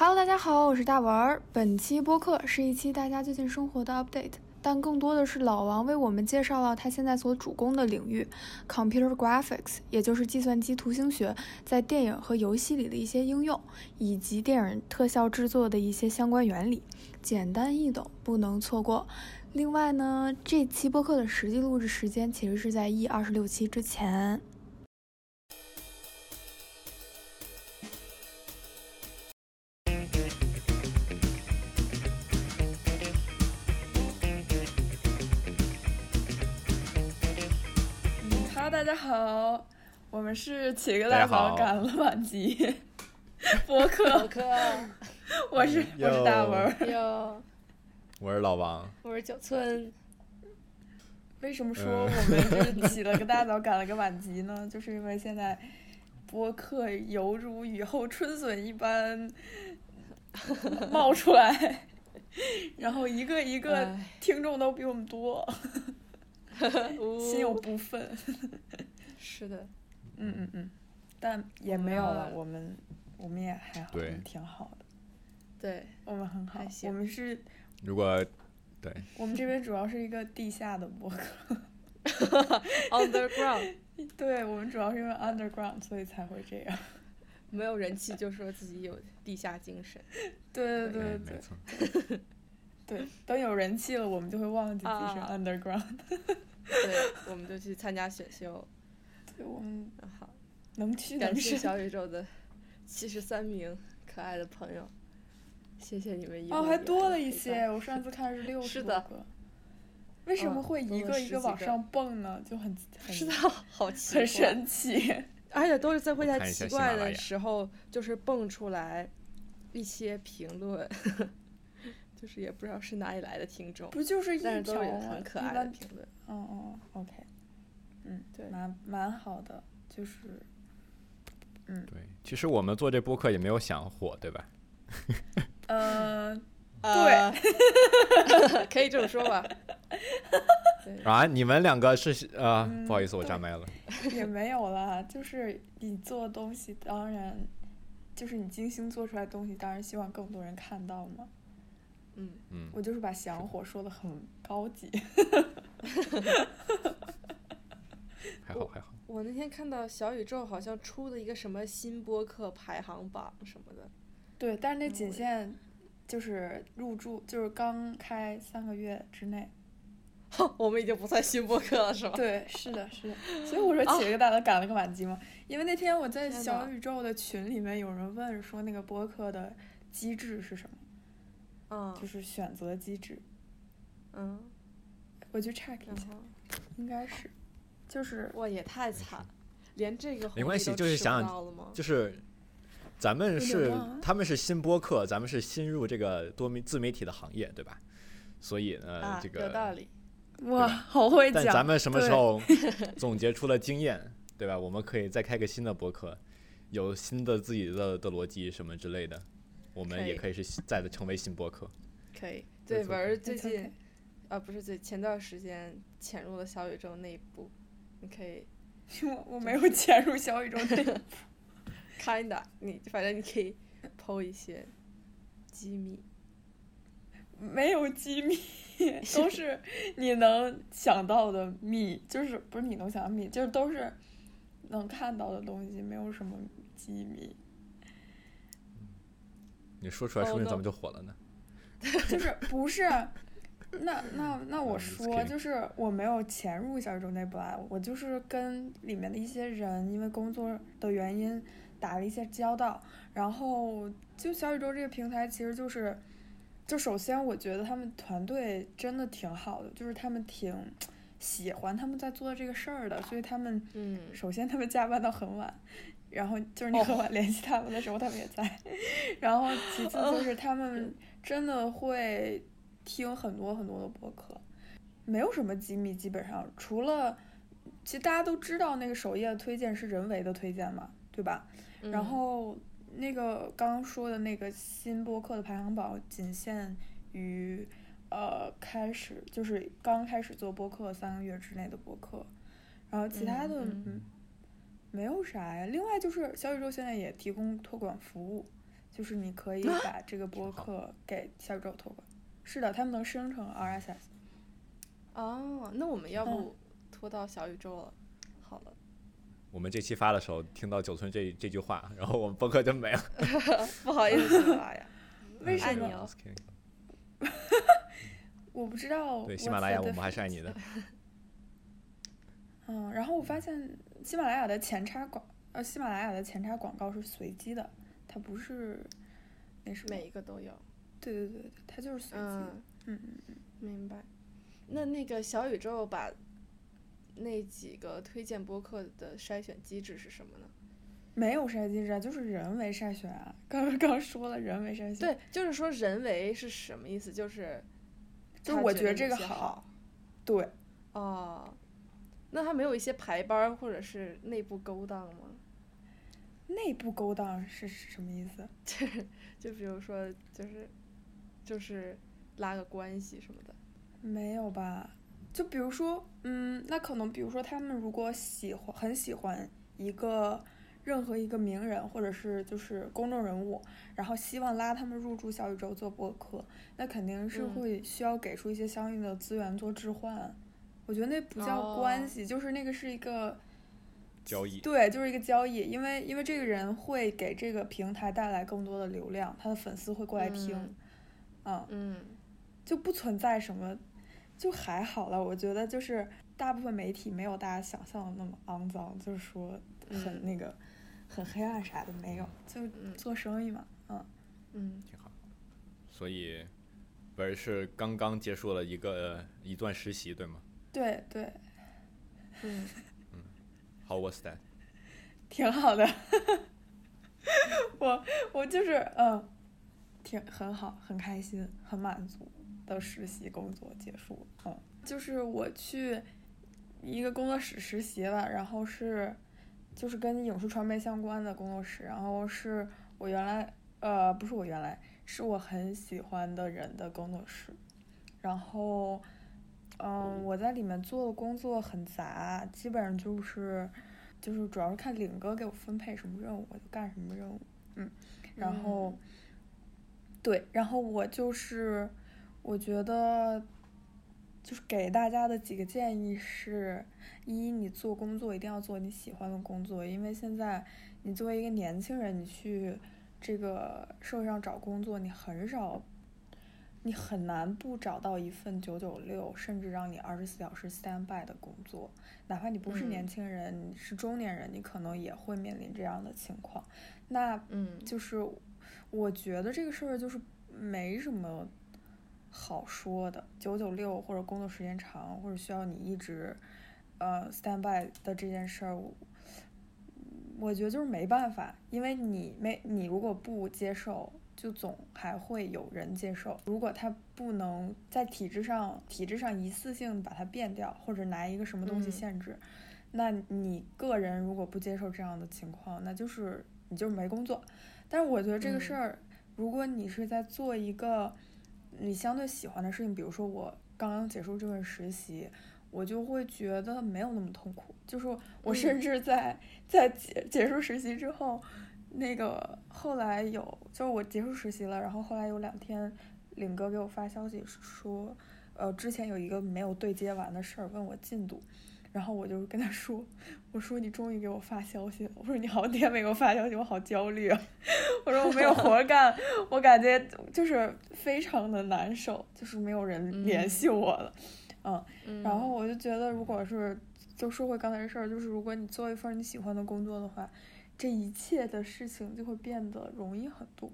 Hello，大家好，我是大文儿。本期播客是一期大家最近生活的 update，但更多的是老王为我们介绍了他现在所主攻的领域 computer graphics，也就是计算机图形学在电影和游戏里的一些应用，以及电影特效制作的一些相关原理，简单易懂，不能错过。另外呢，这期播客的实际录制时间其实是在 E 二十六期之前。大家好，我们是起个大早赶了晚集。播客，播客，我是我是大文哟，我是老王，我是九村。为什么说我们就是起了个大早赶了个晚集呢？就是因为现在播客犹如雨后春笋一般冒出来，然后一个一个听众都比我们多。心有不忿，是的，嗯嗯嗯，但也没有了，我们我们也还好，挺好的，对。我们很好，我们是如果对，我们这边主要是一个地下的博客，underground，对我们主要是因为 underground，所以才会这样，没有人气就说自己有地下精神，对对对对，对，等有人气了，我们就会忘记自己是 underground。对，我们就去参加选秀。对，我们好，能去感谢小宇宙的七十三名可爱的朋友，谢谢你们一。哦，还多了一些，我上次看是六十多个。为什么会一个一个往上蹦呢？就很很是的，好奇，很神奇，而且都是在会在奇怪的时候，就是蹦出来一些评论。就是也不知道是哪里来的听众，不就是一条很可爱的评论？哦哦，OK，嗯，对，蛮蛮好的，就是，嗯，对，其实我们做这播客也没有想火，对吧？嗯，对，可以这么说吧。啊，你们两个是呃，不好意思，我炸麦了。也没有啦，就是你做东西，当然就是你精心做出来的东西，当然希望更多人看到嘛。嗯嗯，我就是把祥火说的很高级，还好还好。我那天看到小宇宙好像出的一个什么新播客排行榜什么的，对，但是那仅限就是入驻，就是刚开三个月之内。我们已经不算新播客了，是吧？对，是的，是的。所以我说起了个大早赶了个晚集嘛，因为那天我在小宇宙的群里面有人问说那个播客的机制是什么。嗯，就是选择机制。嗯，我去 check 一下，应该是，就是哇，也太惨，连这个没关系，就是想想，就是咱们是他们是新播客，咱们是新入这个多媒自媒体的行业，对吧？所以呢，这个有道理。哇，好会讲。但咱们什么时候 总结出了经验，对吧？我们可以再开个新的播客，有新的自己的的逻辑什么之类的。我们也可以。是在的成为新播客，可以对文儿最近，啊不是最前段时间潜入了小宇宙内部，你可以，我我没有潜入小宇宙内部，kinda，你反正你可以剖一些机密，没有机密，都是你能想到的密，就是不是你能想到密，就是都是能看到的东西，没有什么机密。你说出来，说不定咱们就火了呢。就是不是？那那那我说，就是我没有潜入小宇宙内部啊，我就是跟里面的一些人，因为工作的原因打了一些交道。然后就小宇宙这个平台，其实就是，就首先我觉得他们团队真的挺好的，就是他们挺喜欢他们在做这个事儿的，所以他们嗯，首先他们加班到很晚。然后就是你和我联系他们的时候，他们也在。然后其次就是他们真的会听很多很多的播客，没有什么机密，基本上除了，其实大家都知道那个首页的推荐是人为的推荐嘛，对吧？然后那个刚刚说的那个新播客的排行榜仅限于呃开始就是刚开始做播客三个月之内的播客，然后其他的嗯。没有啥呀，另外就是小宇宙现在也提供托管服务，就是你可以把这个播客给小宇宙托管。是的，他们能生成 RSS。哦，那我们要不拖到小宇宙了？好了。我们这期发的时候听到九村这这句话，然后我们播客就没了。不好意思，喜马拉雅。为什么？我不知道。对喜马拉雅，我们还是爱你的。嗯，然后我发现喜马拉雅的前插广呃，喜马拉雅的前插广告是随机的，它不是那是每一个都有。对对对对，它就是随机。嗯嗯嗯，明白。那那个小宇宙把那几个推荐播客的筛选机制是什么呢？没有筛机制啊，就是人为筛选啊。刚刚说了人为筛选。对，就是说人为是什么意思？就是，就是我觉得这个好。对。哦。那他没有一些排班或者是内部勾当吗？内部勾当是什么意思？就 是就比如说，就是就是拉个关系什么的。没有吧？就比如说，嗯，那可能比如说他们如果喜欢很喜欢一个任何一个名人或者是就是公众人物，然后希望拉他们入驻小宇宙做播客，那肯定是会需要给出一些相应的资源做置换。我觉得那不叫关系，就是那个是一个交易。对，就是一个交易，因为因为这个人会给这个平台带来更多的流量，他的粉丝会过来听，嗯嗯，就不存在什么，就还好了。我觉得就是大部分媒体没有大家想象的那么肮脏，就是说很那个很黑暗啥的没有，就做生意嘛，嗯嗯，挺好。所以本是刚刚结束了一个一段实习，对吗？对对，嗯。嗯，How was that？挺好的，我我就是嗯，挺很好，很开心，很满足的实习工作结束，嗯，就是我去一个工作室实习了，然后是就是跟影视传媒相关的工作室，然后是我原来呃不是我原来是我很喜欢的人的工作室，然后。嗯，我在里面做的工作很杂，基本上就是，就是主要是看领哥给我分配什么任务，我就干什么任务。嗯，然后，对，然后我就是，我觉得，就是给大家的几个建议是：一，你做工作一定要做你喜欢的工作，因为现在你作为一个年轻人，你去这个社会上找工作，你很少。你很难不找到一份九九六，甚至让你二十四小时 stand by 的工作，哪怕你不是年轻人，你是中年人，你可能也会面临这样的情况。那，嗯，就是我觉得这个事儿就是没什么好说的，九九六或者工作时间长，或者需要你一直呃 stand by 的这件事儿，我觉得就是没办法，因为你没你如果不接受。就总还会有人接受。如果他不能在体制上、体制上一次性把它变掉，或者拿一个什么东西限制，那你个人如果不接受这样的情况，那就是你就是没工作。但是我觉得这个事儿，如果你是在做一个你相对喜欢的事情，比如说我刚刚结束这份实习，我就会觉得没有那么痛苦。就是我甚至在在结结束实习之后。那个后来有，就是我结束实习了，然后后来有两天，领哥给我发消息说，呃，之前有一个没有对接完的事儿，问我进度，然后我就跟他说，我说你终于给我发消息了，我说你好几天没给我发消息，我好焦虑啊，我说我没有活干，我感觉就是非常的难受，就是没有人联系我了，嗯，然后我就觉得，如果是就说回刚才的事儿，就是如果你做一份你喜欢的工作的话。这一切的事情就会变得容易很多，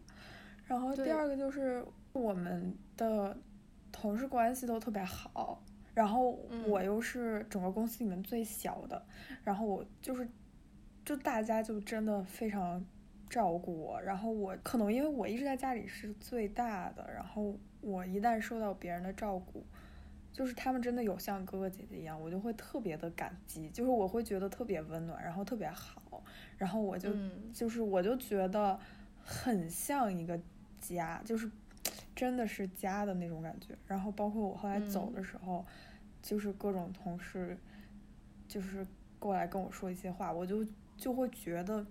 然后第二个就是我们的同事关系都特别好，然后我又是整个公司里面最小的，然后我就是，就大家就真的非常照顾我，然后我可能因为我一直在家里是最大的，然后我一旦受到别人的照顾。就是他们真的有像哥哥姐姐一样，我就会特别的感激，就是我会觉得特别温暖，然后特别好，然后我就就是我就觉得很像一个家，就是真的是家的那种感觉。然后包括我后来走的时候，就是各种同事就是过来跟我说一些话，我就就会觉得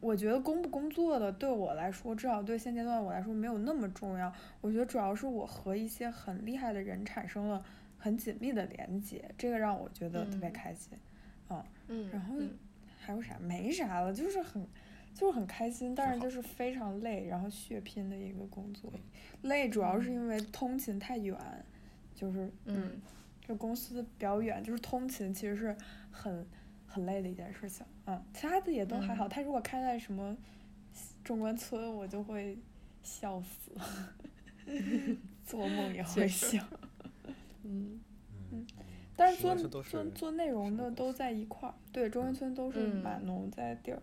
我觉得工不工作的对我来说，至少对现阶段我来说没有那么重要。我觉得主要是我和一些很厉害的人产生了很紧密的连接，这个让我觉得特别开心。嗯嗯，然后还有啥？没啥了，就是很就是很开心，但是就是非常累，然后血拼的一个工作。累主要是因为通勤太远，就是嗯，这公司比较远，就是通勤其实是很。很累的一件事情，嗯，其他的也都还好。他如果开在什么中关村，我就会笑死，做梦也会笑。嗯嗯，但是做做做内容的都在一块儿，对，中关村都是码农在地儿。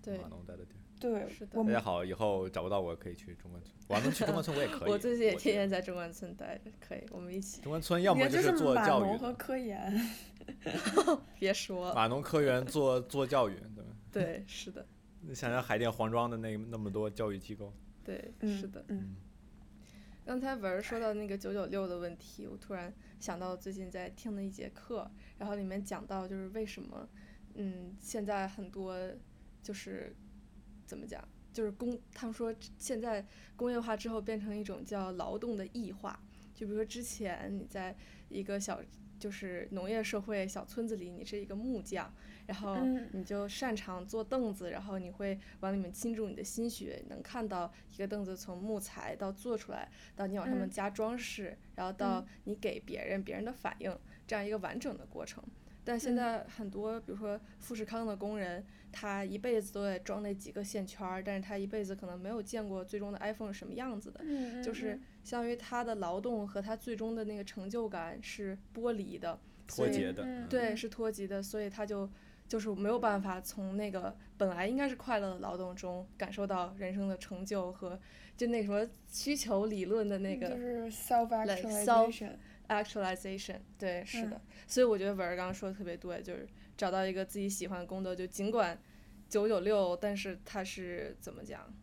对，码农在的地儿。对，是的。大家好，以后找不到我可以去中关村，我要能去中关村我也可以。我最近也天天在中关村待着，可以，我们一起。中关村要么就是做教育和科研。别说码农科研做做教育，对 对，是的。你想想海淀黄庄的那那么多教育机构，对，是的。嗯。刚才文儿说到那个九九六的问题，我突然想到最近在听的一节课，然后里面讲到就是为什么，嗯，现在很多就是怎么讲，就是工，他们说现在工业化之后变成一种叫劳动的异化，就比如说之前你在一个小。就是农业社会小村子里，你是一个木匠，然后你就擅长做凳子，然后你会往里面倾注你的心血，能看到一个凳子从木材到做出来，到你往上面加装饰，然后到你给别人，别人的反应，这样一个完整的过程。但现在很多，比如说富士康的工人，他一辈子都在装那几个线圈儿，但是他一辈子可能没有见过最终的 iPhone 是什么样子的，就是相当于他的劳动和他最终的那个成就感是剥离的，脱节的，对，是脱节的，所以他就就是没有办法从那个本来应该是快乐的劳动中感受到人生的成就和就那什么需求理论的那个，就是 self actualization。actualization，对，是的，所以我觉得文儿刚刚说的特别对，就是找到一个自己喜欢的工作，就尽管九九六，但是它是怎么讲，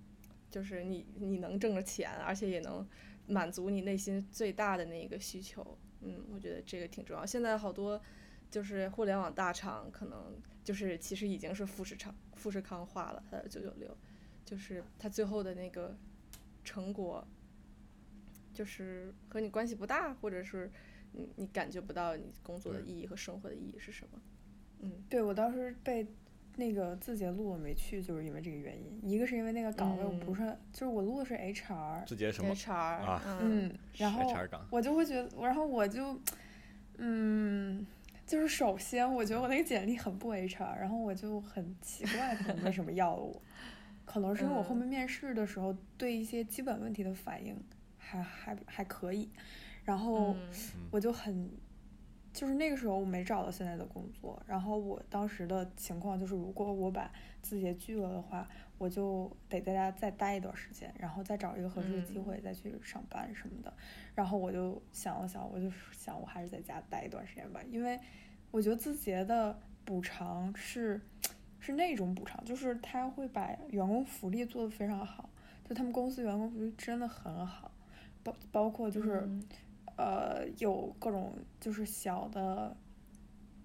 就是你你能挣着钱，而且也能满足你内心最大的那个需求，嗯，我觉得这个挺重要。现在好多就是互联网大厂，可能就是其实已经是富士康富士康化了，它的九九六，就是它最后的那个成果。就是和你关系不大，或者是你你感觉不到你工作的意义和生活的意义是什么？嗯，对我当时被那个字节录我没去，就是因为这个原因。一个是因为那个岗位我不是，就是我录的是 HR。字节什么？HR 啊，嗯，然后我就会觉得，然后我就，嗯，就是首先我觉得我那个简历很不 HR，然后我就很奇怪他们为什么要我，可能是因为我后面面试的时候对一些基本问题的反应。还还还可以，然后我就很，就是那个时候我没找到现在的工作，然后我当时的情况就是，如果我把字节拒了的话，我就得在家再待一段时间，然后再找一个合适的机会再去上班什么的。然后我就想了想，我就想我还是在家待一段时间吧，因为我觉得字节的补偿是是那种补偿，就是他会把员工福利做得非常好，就他们公司员工福利真的很好。包包括就是，呃，有各种就是小的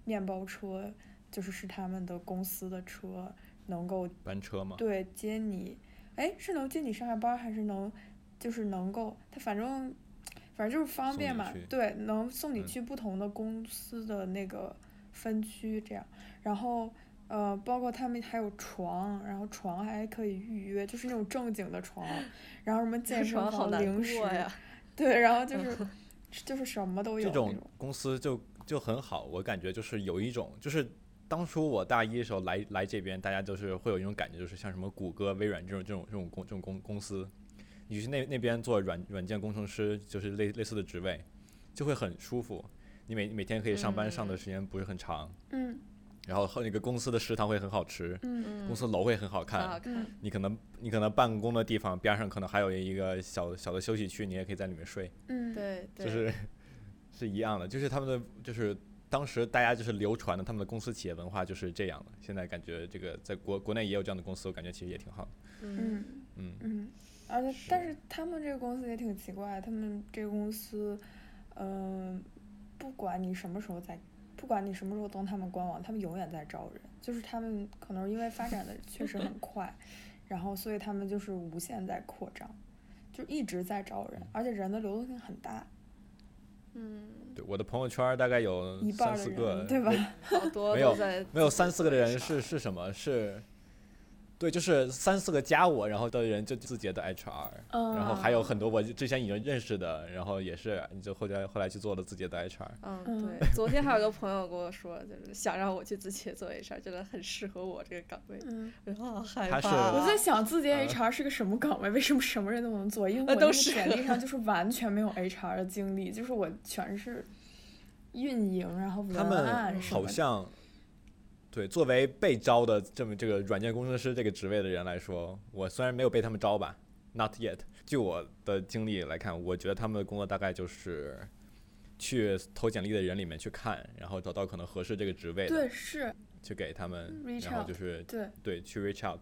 面包车，就是是他们的公司的车，能够班车吗？对，接你，哎，是能接你上下班，还是能，就是能够，他反正，反正就是方便嘛，对，能送你去不同的公司的那个分区这样，然后。呃，包括他们还有床，然后床还可以预约，就是那种正经的床，然后什么健身房、零食，对，然后就是 就是什么都有。这种公司就就很好，我感觉就是有一种，就是当初我大一的时候来来这边，大家都是会有一种感觉，就是像什么谷歌、微软这种这种这种公这种公公司，你去那那边做软软件工程师，就是类类似的职位，就会很舒服，你每每天可以上班上的时间不是很长。嗯。然后和那个公司的食堂会很好吃，公司楼会很好看，你可能你可能办公的地方边上可能还有一个小小的休息区，你也可以在里面睡。嗯，对，就是是一样的，就是他们的就是当时大家就是流传的他们的公司企业文化就是这样的。现在感觉这个在国国内也有这样的公司，我感觉其实也挺好。嗯。嗯。嗯，而且但是他们这个公司也挺奇怪，他们这个公司，嗯，不管你什么时候在。不管你什么时候登他们官网，他们永远在招人。就是他们可能因为发展的确实很快，然后所以他们就是无限在扩张，就一直在招人，而且人的流动性很大，嗯，对，我的朋友圈大概有一半的三四个人，对吧？好多没有都在没有三四个的人是是什么？是，对，就是三四个加我，然后的人就字节的 HR，嗯，然后还有很多我之前已经认识的，然后也是就后来后来去做了字节的 HR。嗯，嗯对，昨天还有个朋友跟我说，就是想让我去字节做 HR，觉得很适合我这个岗位，嗯，我就好害怕啊。我在想字节嗯 HR 是个什么岗位？为什么什么人都能做？因为我那个呃都是简历上 就是完全没有 HR 的经历，就是我全是运营，然后文案什么的。好像，对，作为被招的这么这个软件工程师这个职位的人来说，我虽然没有被他们招吧，not yet。据我的经历来看，我觉得他们的工作大概就是去投简历的人里面去看，然后找到可能合适这个职位的，对，是，去给他们然后就是对，对去 reach out，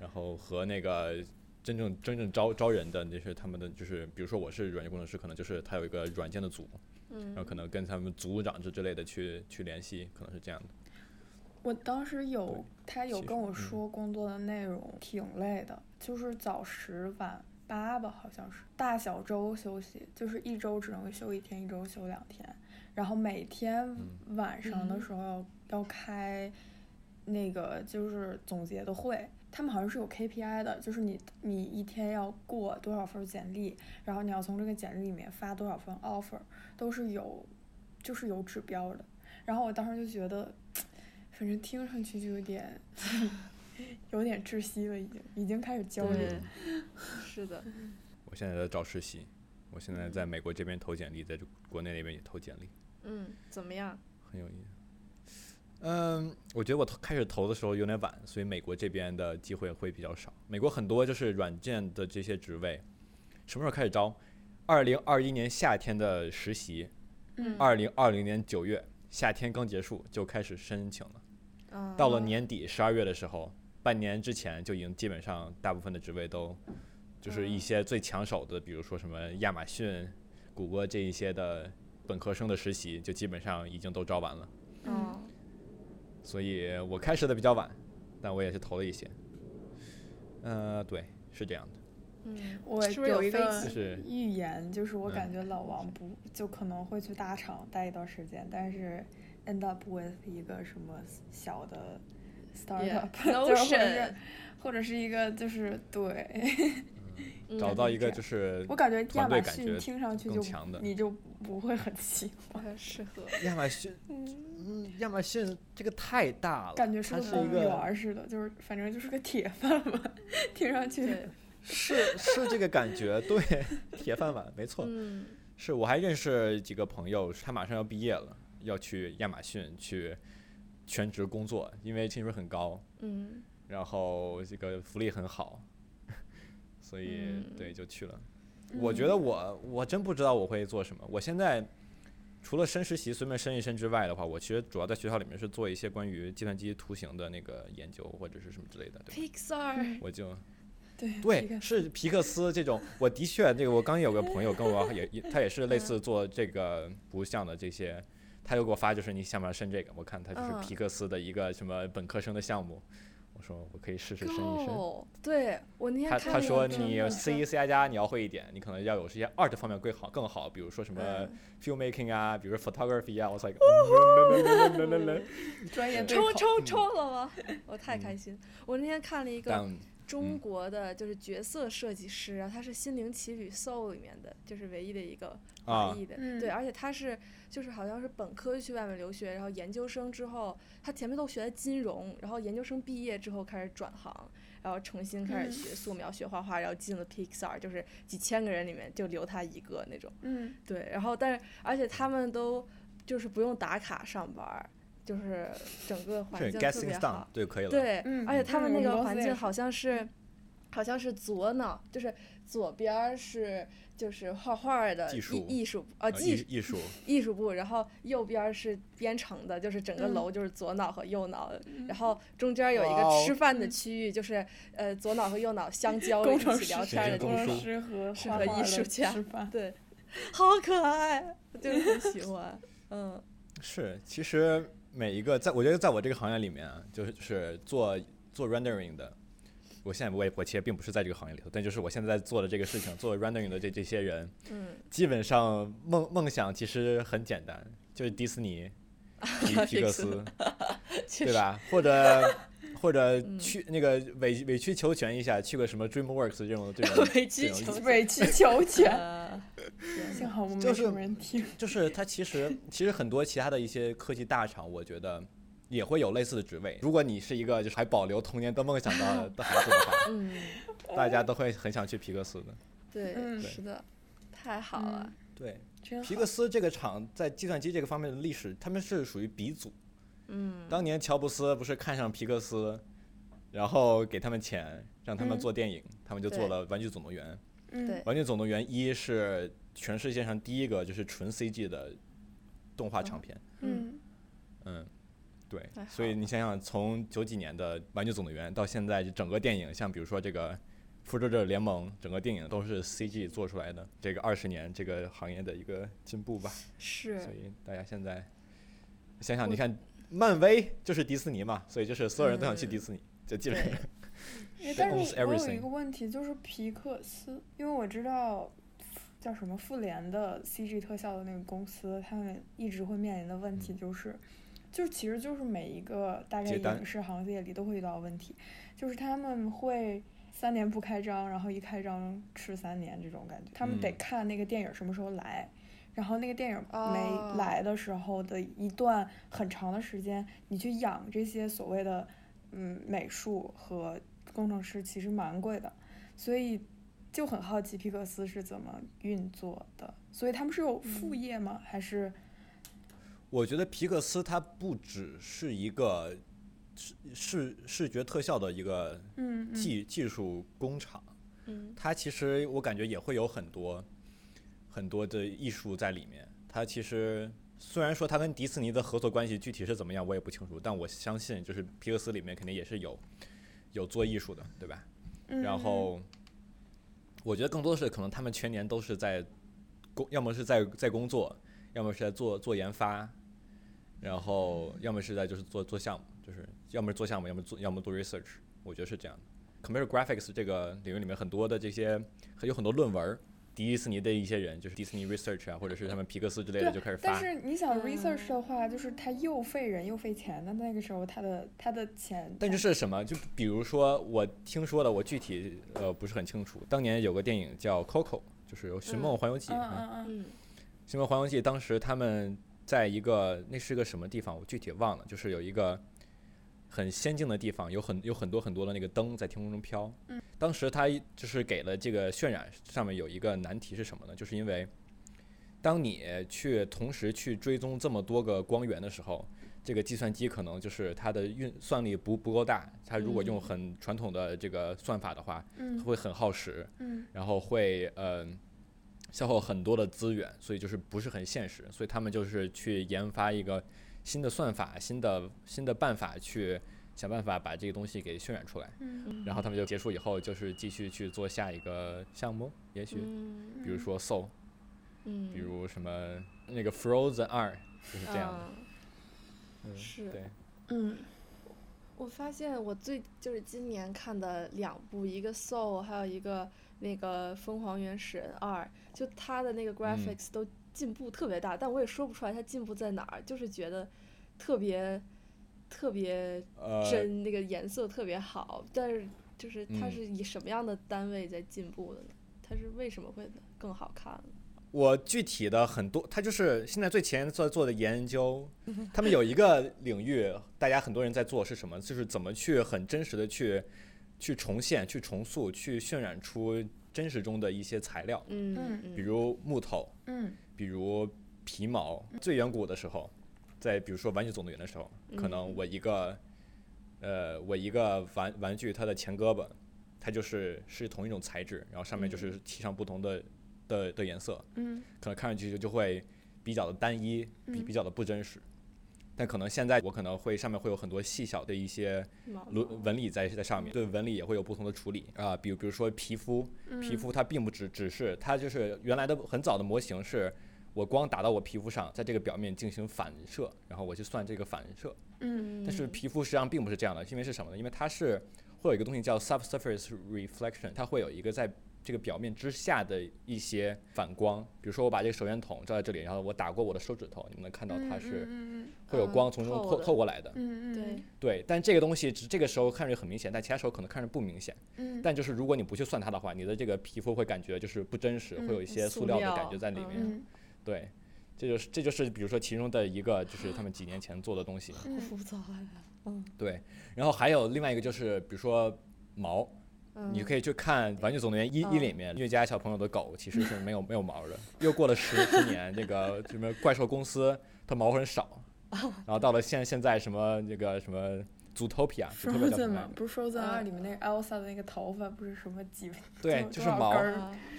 然后和那个真正真正招招人的那是他们的就是，比如说我是软件工程师，可能就是他有一个软件的组，嗯然后嗯可能跟他们组长之之类的去去联系，可能是这样的。我当时有他有跟我说工作的内容挺累的，就是早十晚八吧，好像是大小周休息，就是一周只能休一天，一周休两天，然后每天嗯晚上的嗯时候要要开那个就是总结的会。他们好像是有 KPI 的，就是你你一天要过多少份简历，然后你要从这个简历里面发多少份 offer，都是有就是有指标的。然后我当时就觉得，反正听上去就有点 有点窒息了，已经已经开始焦虑了。是的，我现在在找实习，我现在在美国这边投简历，在国内那边也投简历，嗯，怎么样？很有意思。嗯，我觉得我投开始投的时候有点晚，所以美国这边的机会会比较少。美国很多就是软件的这些职位，什么时候开始招？二零二一年夏天的实习，嗯二零二零年九月夏天刚结束就开始申请了。嗯，到了年底十二月的时候，半年之前就已经基本上大部分的职位都，就是一些最抢手的，比如说什么亚马逊、谷歌这一些的本科生的实习，就基本上已经都招完了。哦，所以我开始的比较晚，但我也是投了一些。呃，对，是这样的。嗯，我是不是有一个预言，就是我嗯。感觉老王不就可能会去大厂待一段时间，但是 end up with 一个什么小的 startup，、Yeah，就是或者是 Notion 或者是一个就是对，嗯。找到一个就是我感觉亚马逊听上去就你就不会很喜不欢，适合。亚马逊，嗯，亚马逊这个太大了，感觉是个公务员个儿似的，就是反正就是个铁饭碗，听上去对，是 是这个感觉，对，铁饭碗，没错。嗯是我还认识几个朋友，他马上要毕业了，要去亚马逊去全职工作，因为薪水很高，嗯然后这个福利很好，所以、嗯对就去了。我觉得我我真不知道我会做什么。我现在除了申实习随便申一申之外的话，我其实主要在学校里面是做一些关于计算机图形的那个研究或者是什么之类的，？，Pixar，我就对对，是皮克斯这种，我的确，这个我刚有个朋友跟我也也，他也是类似做这个图像的这些，他就给我发，就是你想不想申这个？我看他就是嗯皮克斯的一个什么本科生的项目，我说我可以试试申一申。对我那天他他说你真的 C C 加加你要会一点，你可能要有这些 art 方面更好更好，比如说什么嗯 filmmaking 啊，比如说 photography 啊，我操，嗯专业对口抽抽抽了吗？我太开心！我那天看了一个但中嗯国的就是角色设计师，然后他是《心灵奇旅 Soul》里面的，就是唯一的一个华啊裔的，嗯。对，而且他是就是好像是本科去外面留学，然后研究生之后，他前面都学的金融，然后研究生毕业之后开始转行，然后重新开始嗯。学素描、学画画，然后进了 Pixar，就是几千个人里面就留他一个那种，嗯。对，然后但是而且他们都就是不用打卡上班儿，就是整个环境特别好。对可以了，对，嗯而且他们那个环境好像是，好像是左脑，就是左边是就是画画的艺术艺术呃呃技艺艺术艺术部，然后右边是编程的，就是整个嗯楼就是左脑和右脑，嗯然后中间有一个吃饭的嗯区域，就是呃左脑和右脑相交一起聊天的工地方，工程师和适合艺术家吃饭。对，好可爱，就是很喜欢，嗯是，其实每一个在我觉得在我这个行业里面啊，就是就是做做 rendering 的，我现在我也我其实并不是在这个行业里头，但就是我现在在做的这个事情，做 rendering 的这这些人，嗯，基本上梦梦想其实很简单，就是迪士尼、皮皮克斯，对吧？或者或者嗯去那个委委曲求全一下，去个什么 DreamWorks 这种这种 委曲这种求。委曲求全。呃幸好我们就是没什么人听。就是它其实其实很多其他的一些科技大厂，我觉得也会有类似的职位。如果你是一个就是还保留童年的梦想的 的孩子的话，嗯，大家都会很想去皮克斯的。对，嗯是的，太好了。对，皮克斯这个厂在计算机这个方面的历史，他们是属于鼻祖。嗯，当年乔布斯不是看上皮克斯，然后给他们钱让他们嗯做电影，他们就做了《玩具总动员》。嗯对《玩具总动员一》是全世界上第一个就是纯 CG 的动画长片。嗯嗯，对，所以你想想，从九几年的《玩具总动员》到现在，整个电影，像比如说这个《复仇者联盟》，整个电影都是 CG 做出来的。这个二十年这个行业的一个进步吧。是所以大家现在想想，你看漫威就是迪士尼嘛，所以就是所有人都想去嗯迪士尼，就基本上 但是我有一个问题，就是皮克斯，因为我知道叫什么复联的 CG 特效的那个公司，他们一直会面临的问题就是，就其实就是每一个大概影视行业里都会遇到问题，就是他们会三年不开张，然后一开张吃三年这种感觉，他们得嗯。看那个电影什么时候来。然后那个电影哦没来的时候的一段很长的时间，你去养这些所谓的嗯美术和工程师，其实蛮贵的，所以就很好奇皮克斯是怎么运作的。所以他们是有副嗯业吗？还是我觉得皮克斯它不只是一个视视视觉特效的一个技技术工厂，嗯它其实我感觉也会有很多很多的艺术在里面。它其实虽然说它跟迪士尼的合作关系具体是怎么样，我也不清楚，但我相信就是皮克斯里面肯定也是有有做艺术的，对吧？嗯然后我觉得更多的是可能他们全年都是在工，要么是在在工作，要么是在做做研发，然后要么是在就是做做项目，就是要么是做项目，要么做要么做 research，我觉得是这样的。Computer graphics 这个领域里面很多的这些有很多论文儿，迪士尼的一些人就是迪士尼 research 啊，或者是他们皮克斯之类的就开始发。但是你想嗯 research 的话，就是它又费人又费钱的，那个时候它的它的钱，但就是什么？就比如说，我听说的，我具体呃不是很清楚。当年有个电影叫《Coco》，就是《寻梦环游记》嗯啊。嗯嗯嗯《新闻环游记》当时他们在一个那是个什么地方，我具体忘了，就是有一个很先进的地方，有很有很多很多的那个灯在天空中飘。嗯当时他就是给了这个渲染上面有一个难题是什么呢？就是因为当你去同时去追踪这么多个光源的时候，这个计算机可能就是它的运算力不不够大，它如果用嗯很传统的这个算法的话，嗯会很耗时。嗯然后会呃消耗很多的资源，所以就是不是很现实，所以他们就是去研发一个新的算法、新的新的办法去想办法把这个东西给渲染出来。嗯。然后他们就结束以后，就是继续去做下一个项目，也许。嗯。比如说 Soul，嗯，比如什么那个 Frozen 二，就是这样的。嗯。嗯，是。对，嗯。我发现我最就是今年看的两部，一个《Soul》，还有一个那个《疯狂原始人二》，就它的那个 graphics 都进步特别大，但我也说不出来它进步在哪儿，就是觉得特别特别呃，真，那个颜色特别好，但是就是它嗯是以什么样的单位在进步的呢？它是为什么会更好看呢？我具体的很多，他就是现在最前沿做做的研究，他们有一个领域，大家很多人在做是什么？就是怎么去很真实的去去重现、去重塑、去渲染出真实中的一些材料，嗯嗯嗯，比如木头，嗯比如皮毛。最远古的时候，在比如说玩具总动员的时候，可能嗯我一个呃我一个玩玩具它的前胳膊，它就是是同一种材质，然后上面就是漆上不同的的的颜色。嗯可能看上去就就会比较的单一，比嗯比较的不真实。但可能现在我可能会上面会有很多细小的一些纹纹理在在上面，对纹理也会有不同的处理啊，比如比如说皮肤，嗯皮肤它并不只只是它就是原来的很早的模型是我光打到我皮肤上，在这个表面进行反射，然后我去算这个反射。嗯但是皮肤实际上并不是这样的，因为是什么呢？因为它是会有一个东西叫 subsurface reflection，它会有一个在这个表面之下的一些反光。比如说我把这个手电筒照在这里，然后我打过我的手指头，你们能看到它是嗯会有光从中透透过来的。嗯嗯对，对，但这个东西只这个时候看着很明显，但其他时候可能看着不明显。嗯但就是如果你不去算它的话，你的这个皮肤会感觉就是不真实，会有一些塑塑料的感觉在里面。嗯对，这就是这就是比如说其中的一个就是他们几年前做的东西。好复杂呀。嗯对，然后还有另外一个就是比如说毛，嗯，你可以去看《玩具总动员一》一嗯里面虐家小朋友的狗其实是没有没有毛的。又过了十十年，那个什么怪兽公司它毛很少，然后到了现现在什么那个什么叫什 Frozen 嘛么？，不是 Frozen 嗯二里面那个 Elsa 的那个头发不是什么几对，就是毛，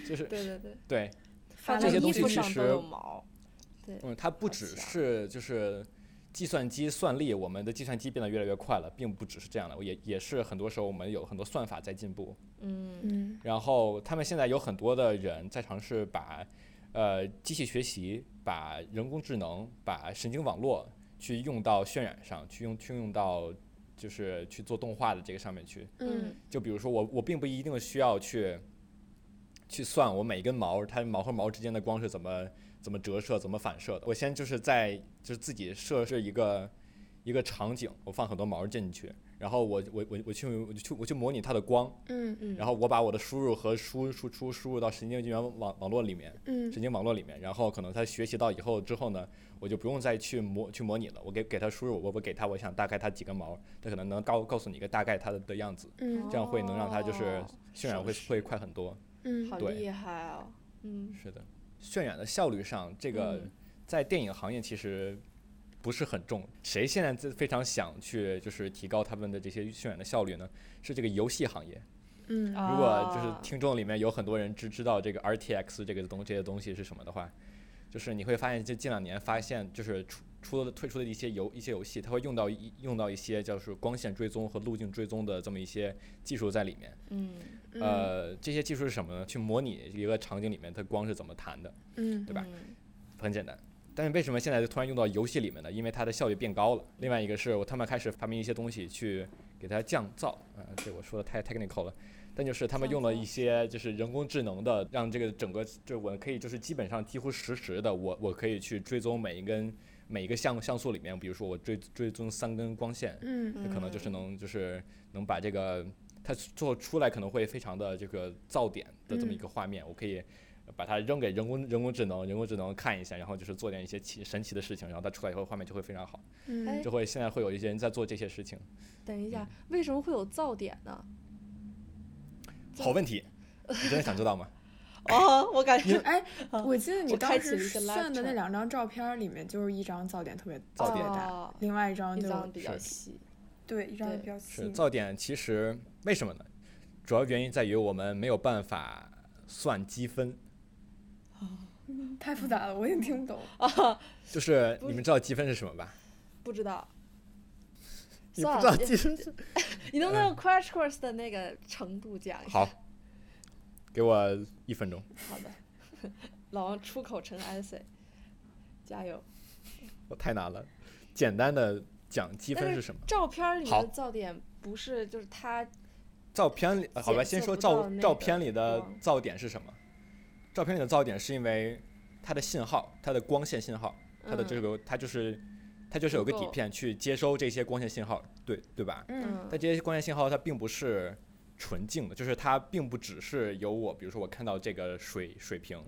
就是对对对，对，放这些东西其实毛。对，嗯，它不只是就是计算机算力，我们的计算机变得越来越快了，并不只是这样的，也也是很多时候我们有很多算法在进步。嗯嗯然后他们现在有很多的人在尝试把，呃，机器学习、把人工智能、把神经网络去用到渲染上，去用去用到就是去做动画的这个上面去。嗯就比如说我我并不一定需要去去算我每一根毛它毛和毛之间的光是怎么怎么折射、怎么反射的。我先就是在就是自己设置一个一个场景，我放很多毛进去，然后我我我我去我去我去模拟它的光，嗯嗯，然后我把我的输入和输输出输入到神经元网网络里面，嗯神经网络里面，然后可能它学习到以后之后呢，我就不用再去模去模拟了，我给给他输入，我我给他我想大概它几根毛，他可能能告告诉你一个大概它的的样子，嗯这样会能让它就是哦渲染会会快很多。嗯好对厉害哦。嗯是的，渲染的效率上，这个嗯在电影行业其实不是很重。谁现在在非常想去就是提高他们的这些渲染的效率呢？是这个游戏行业。嗯如果就是啊听众里面有很多人知知道这个 RTX 这个东这些东西是什么的话，就是你会发现，就近两年发现就是出出的推出的一些游一些游戏，它会用到一用到一些叫是光线追踪和路径追踪的这么一些技术在里面。嗯呃，这些技术是什么呢？去模拟一个场景里面它光是怎么弹的，嗯对吧？嗯很简单。但是为什么现在就突然用到游戏里面呢？因为它的效率变高了。另外一个是我他们开始发明一些东西去给它降噪，啊、这我说的太 technical 了。但就是他们用了一些就是人工智能的，让这个整个就我可以就是基本上几乎实时的，我我可以去追踪每一根每一个像像素里面，比如说我追追踪三根光线，嗯那可能就是能就是能把这个它做出来可能会非常的这个噪点的这么一个画面，我可以把它扔给人工人工智能，人工智能看一下，然后就是做点一些奇神奇的事情，然后它出来以后画面就会非常好，就会现在会有一些人在做这些事情。等一下，为什么会有噪点呢？好问题，你真的想知道吗？哦，我感觉哎，我记得你当时炫的那两张照片里面，就是一张噪点特别噪点特别大哦，另外一张就比较细。对一张对比较是细。噪点，其实为什么呢？主要原因在于我们没有办法算积分，太复杂了，我也听不懂。啊 就是你们知道积分是什么吧？不知道，你不知道积分是？你能不能用 Crash Course 的那个程度讲一下？好，给我一分钟。好的，老王出口成 essay，加油。我太难了，简单的讲积分是什么？照片里的噪点不是，就是它照片里，呃好吧，先说照照片里的噪点是什么？照片里的噪点是因为它的信号，它的光线信号，它的这嗯个它就是它就是有个底片去接收这些光线信号，对对吧？嗯。但这些光线信号它并不是纯净的，就是它并不只是有我，比如说我看到这个水水瓶，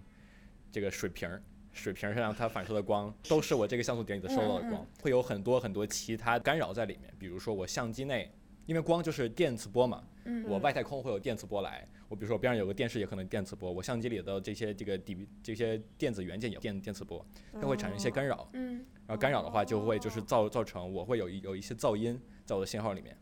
这个水瓶儿，水瓶儿上它反射的光都是我这个像素点里的收到的嗯嗯。光，会有很多很多其他干扰在里面，比如说我相机内，因为光就是电磁波嘛，嗯。我外太空会有电磁波来，我比如说我边上有个电视也可能电磁波，我相机里的这些这个底这些电子元件也有电电磁波，它会产生一些干扰，嗯。然后干扰的话就会就是造造成我会有一有一些噪音在我的信号里面，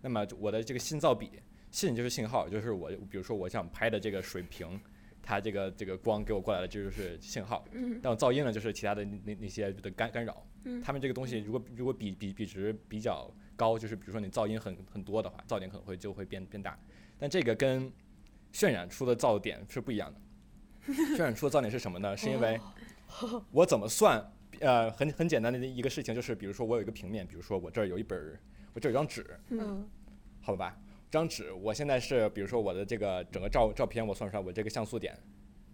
那么我的这个信噪比，信就是信号，就是我比如说我想拍的这个水平，它这个这个光给我过来的这就是信号，嗯。但我噪音呢就是其他的那那那些的干干扰，嗯。他们这个东西如果如果比比比值比较高，就是比如说你噪音很很多的话，噪点可能会就会变变大，但这个跟渲染出的噪点是不一样的。渲染出的噪点是什么呢？是因为我怎么算？呃，很很简单的一个事情就是，比如说我有一个平面，比如说我这儿有一本儿，我这儿有张纸，嗯，好吧，张纸，我现在是比如说我的这个整个照照片，我算出来我这个像素点，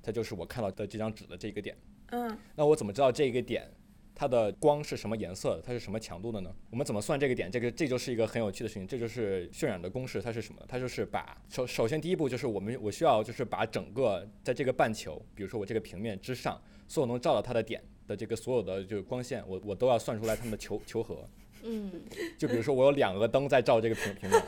它就是我看到的这张纸的这个点，嗯，那我怎么知道这个点？它的光是什么颜色？它是什么强度的呢？我们怎么算这个点？这个这就是一个很有趣的事情。这就是渲染的公式。它是什么？它就是把首首先第一步就是我们我需要就是把整个在这个半球，比如说我这个平面之上所有能照到它的点的这个所有的就是光线，我我都要算出来它们的求求和。嗯。就比如说我有两个灯在照这个平平面，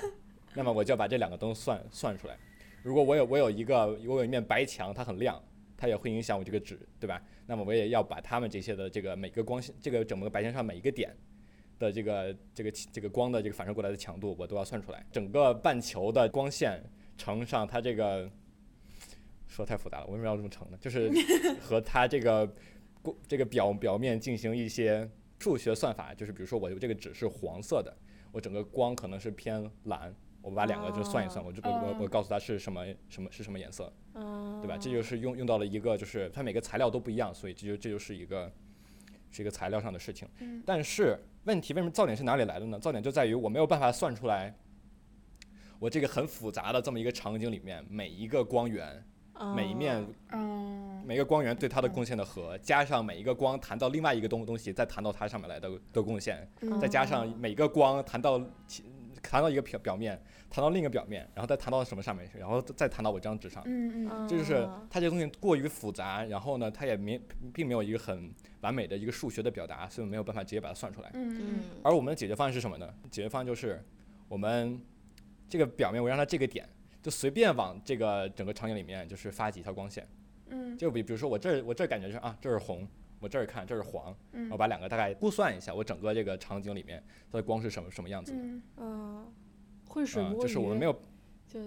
那么我就要把这两个灯算算出来。如果我有我有一个我有一面白墙，它很亮。它也会影响我这个纸，对吧？那么我也要把它们这些的这个每个光线，这个整个白线上每一个点的这个这个这个光的这个反射过来的强度，我都要算出来。整个半球的光线乘上它这个，说太复杂了，为什么要这么乘呢？就是 和它这个光这个表表面进行一些数学算法，就是比如说我这个纸是黄色的，我整个光可能是偏蓝。我把两个就算一算，我就我我我告诉他是什么什么是什么颜色，对吧？这就是用用到了一个，就是它每个材料都不一样，所以这就这就是一个是一个材料上的事情。但是问题为什么噪点是哪里来的呢？噪点就在于我没有办法算出来，我这个很复杂的这么一个场景里面每一个光源，每一面，每个光源对它的贡献的和，加上每一个光弹到另外一个东东西再弹到它上面来的的贡献，再加上每个光弹到。弹到一个表表面，弹到另一个表面，然后再弹到什么上面去，然后再弹到我这张纸上。嗯嗯，这就是它这个东西过于复杂，然后呢，它也没并没有一个很完美的一个数学的表达，所以没有办法直接把它算出来。嗯嗯。而我们的解决方案是什么呢？解决方案就是我们这个表面，我让它这个点就随便往这个整个场景里面就是发几条光线。嗯。就比比如说我这儿我这儿感觉是啊，这是红。我这儿看这是黄，我把两个大概估算一下，我整个这个场景里面它的光是什么什么样子的？嗯，浑水摸鱼，就是我们没有，就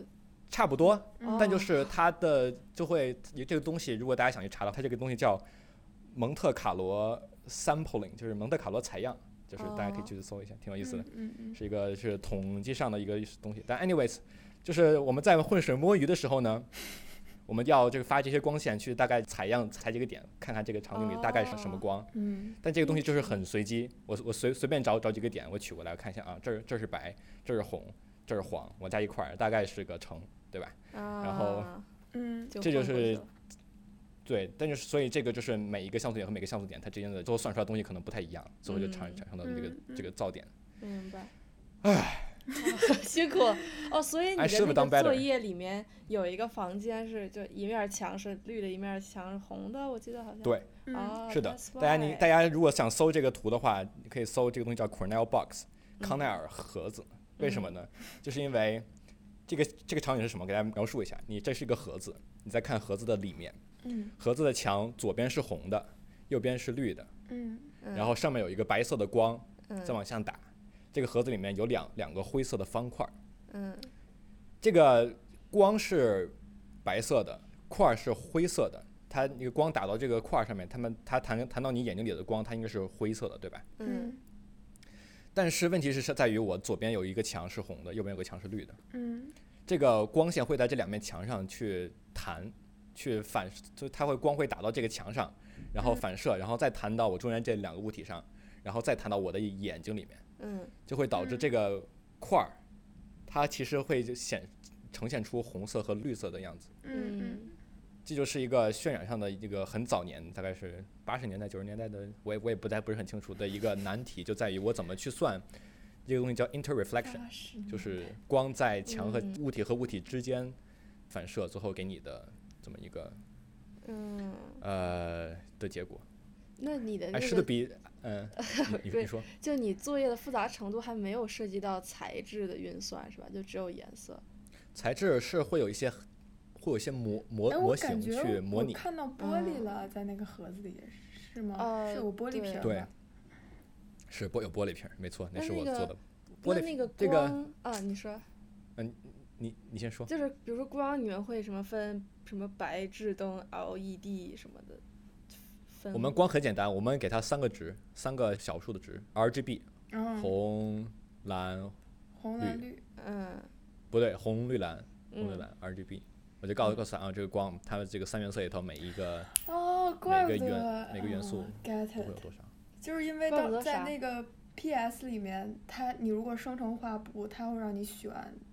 差不多，但就是它的就会这个东西，如果大家想去查到，它这个东西叫蒙特卡罗 sampling，就是蒙特卡罗采样，就是大家可以去搜一下，挺有意思的，是一个是统计上的一个东西。但 anyways，就是我们在浑水摸鱼的时候呢。我们要这个发这些光线去大概采样采几个点，看看这个场景里大概是什么光。嗯。但这个东西就是很随机，我我随随便找找几个点，我取过来看一下啊，这儿这是白，这是红，这是黄，我加一块儿大概是个橙，对吧？然后，嗯，这就是，对，但是所以这个就是每一个像素点和每个像素点它之间的最后算出来的东西可能不太一样，最后就产产生了这个这个噪点。明白。唉。辛苦哦，所以你的那个作业里面有一个房间是，就一面墙是绿的，一面墙是红的，我记得好像。对，啊，是的。大家你大家如果想搜这个图的话，你可以搜这个东西叫 Cornell Box，康奈尔盒子。为什么呢？就是因为这个这个场景是什么？给大家描述一下。你这是一个盒子，你再看盒子的里面，嗯，盒子的墙左边是红的，右边是绿的，嗯，然后上面有一个白色的光再往下打。这个盒子里面有两两个灰色的方块儿，嗯，这个光是白色的，块儿是灰色的。它那个光打到这个块儿上面，它们它弹弹到你眼睛里的光，它应该是灰色的，对吧？嗯。但是问题是是在于我左边有一个墙是红的，右边有个墙是绿的。嗯。这个光线会在这两面墙上去弹，去反，就它会光会打到这个墙上，然后反射，然后再弹到我中间这两个物体上，然后再弹到我的眼睛里面。嗯，就会导致这个块儿，它其实会显呈现出红色和绿色的样子。嗯嗯，这就是一个渲染上的一个很早年，大概是八十年代九十年代的，我也我也不太不是很清楚的一个难题，就在于我怎么去算这个东西叫 interreflection，就是光在墙和物体和物体之间反射，最后给你的这么一个嗯呃的结果。那你的。嗯，你 你说，就你作业的复杂程度还没有涉及到材质的运算是吧？就只有颜色。材质是会有一些，会有一些模模模型去模拟。看到玻璃了，在那个盒子里是吗？是有玻璃瓶对，是玻有玻璃瓶没错，那是我做的。玻璃那个光啊，你说。嗯，你你先说。就是比如说光，你们会什么分什么白炽灯、LED 什么的？我们光很简单，我们给它三个值，三个小数的值，R G B，红蓝红蓝绿，嗯，不对，红绿蓝，红绿蓝，R G B，我就告诉告诉他啊，这个光，它的这个三原色里头每一个，哦怪不每个元得每个元素会有 it，多少？就是因为到在那个 PS 里面，它你如果生成画布，它会让你选，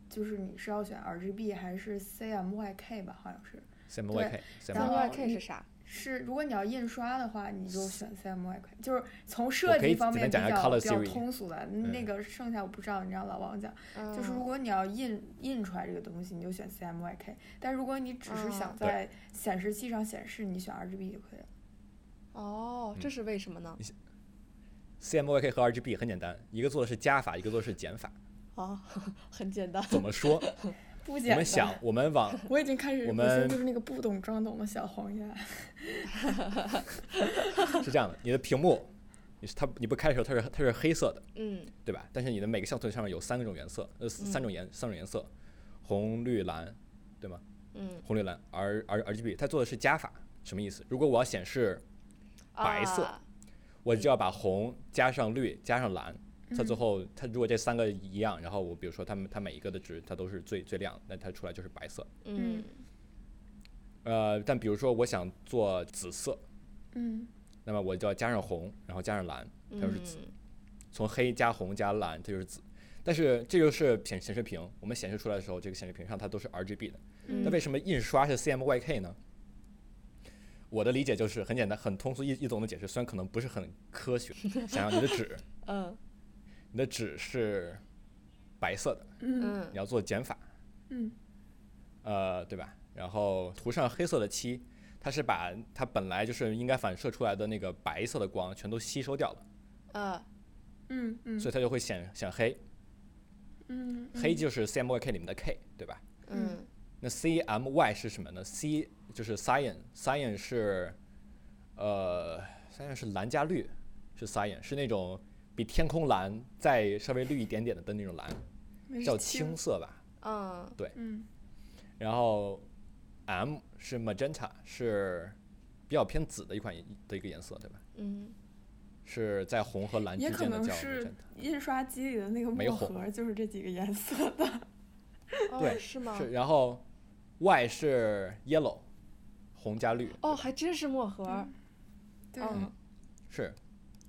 就是你是要选 RGB 还是 CMYK 吧，好像是。CMYK 三然后 CMYK，Y K 是啥？是，如果你要印刷的话，你就选 CMYK，就是从设计方面比较比较通俗的，那嗯个剩下我不知道，你让老王讲。就是如嗯果你要印印出来这个东西，你就选 CMYK，但如果你只是想在显示器上显示，你选 RGB 就可以了。哦，这是为什么呢？CMYK 和 RGB 很简单，一个做的是加法，一个做的是减法。哦，很简单。怎么说？不简单。我们想，我们往 我已经开始，我们就是那个不懂装懂的小黄鸭。是这样的，你的屏幕，你是它你不开的时候它是它是黑色的，嗯对吧？但是你的每个像素上面有三种颜色，呃，三种颜三种颜色，红绿蓝，对吗？嗯，红绿蓝，R R RGB，它做的是加法，什么意思？如果我要显示，白色啊我就要把红加上绿加上蓝，它最嗯后它如果这三个一样，然后我比如说它们它每一个的值它都是最最亮，那它出来就是白色。嗯呃，但比如说我想做紫色，嗯那么我就要加上红，然后加上蓝，它就是紫。嗯从黑加红加蓝，它就是紫。但是这就是显显示屏，我们显示出来的时候，这个显示屏上它都是 RGB 的。嗯那为什么印刷是 CMYK 呢？我的理解就是很简单、很通俗易易懂的解释，虽然可能不是很科学。想要你的纸，嗯你的纸是白色的，嗯嗯你要做减法，嗯呃，对吧？然后涂上黑色的漆，它是把它本来就是应该反射出来的那个白色的光全都吸收掉了，啊嗯嗯，所以它就会显显黑。嗯黑就是 CMYK 里面的 K，对吧？嗯那 CMY 是什么呢？C 就是 cyan，cyan 是呃，cyan 是蓝加绿，是 cyan，是那种比天空蓝再稍微绿一点点的的那种蓝，叫青色吧。嗯嗯然后 M 是 magenta，是比较偏紫的一款的一个颜色，对吧？嗯是在红和蓝之间的叫 magenta。印刷机里的那个墨盒，就是这几个颜色的。哦 对是吗？是，然后 Y 是 yellow，红加绿。哦，还真是墨盒嗯是，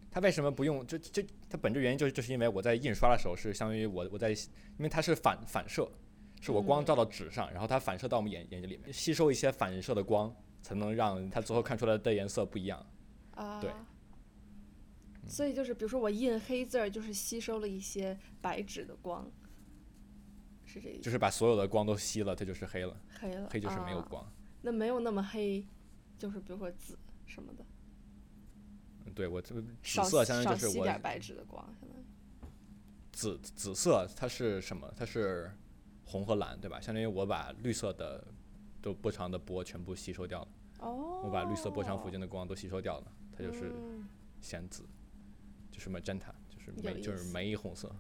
他为什么不用？这这它本质原因就是就是因为我在印刷的时候是相当于我我在，因为它是反反射，是我光嗯照到纸上，然后它反射到我们眼眼睛里面，吸收一些反射的光，才能让它最后看出来的颜色不一样。啊，对所以就是，比如说我印黑字儿，就是吸收了一些白纸的光，是这意思。就是把所有的光都吸了，它就是黑了，黑了，黑就是没有啊光。那没有那么黑，就是比如说紫什么的，嗯对我这个紫色相当于就是我吸点白纸的光，相当于。紫紫色它是什么？它是红和蓝，对吧？相当于我把绿色的都波长的波全部吸收掉了，哦。我把绿色波长附近的光都吸收掉了，它就是嗯显紫，就是 magenta，就是玫就是玫红色。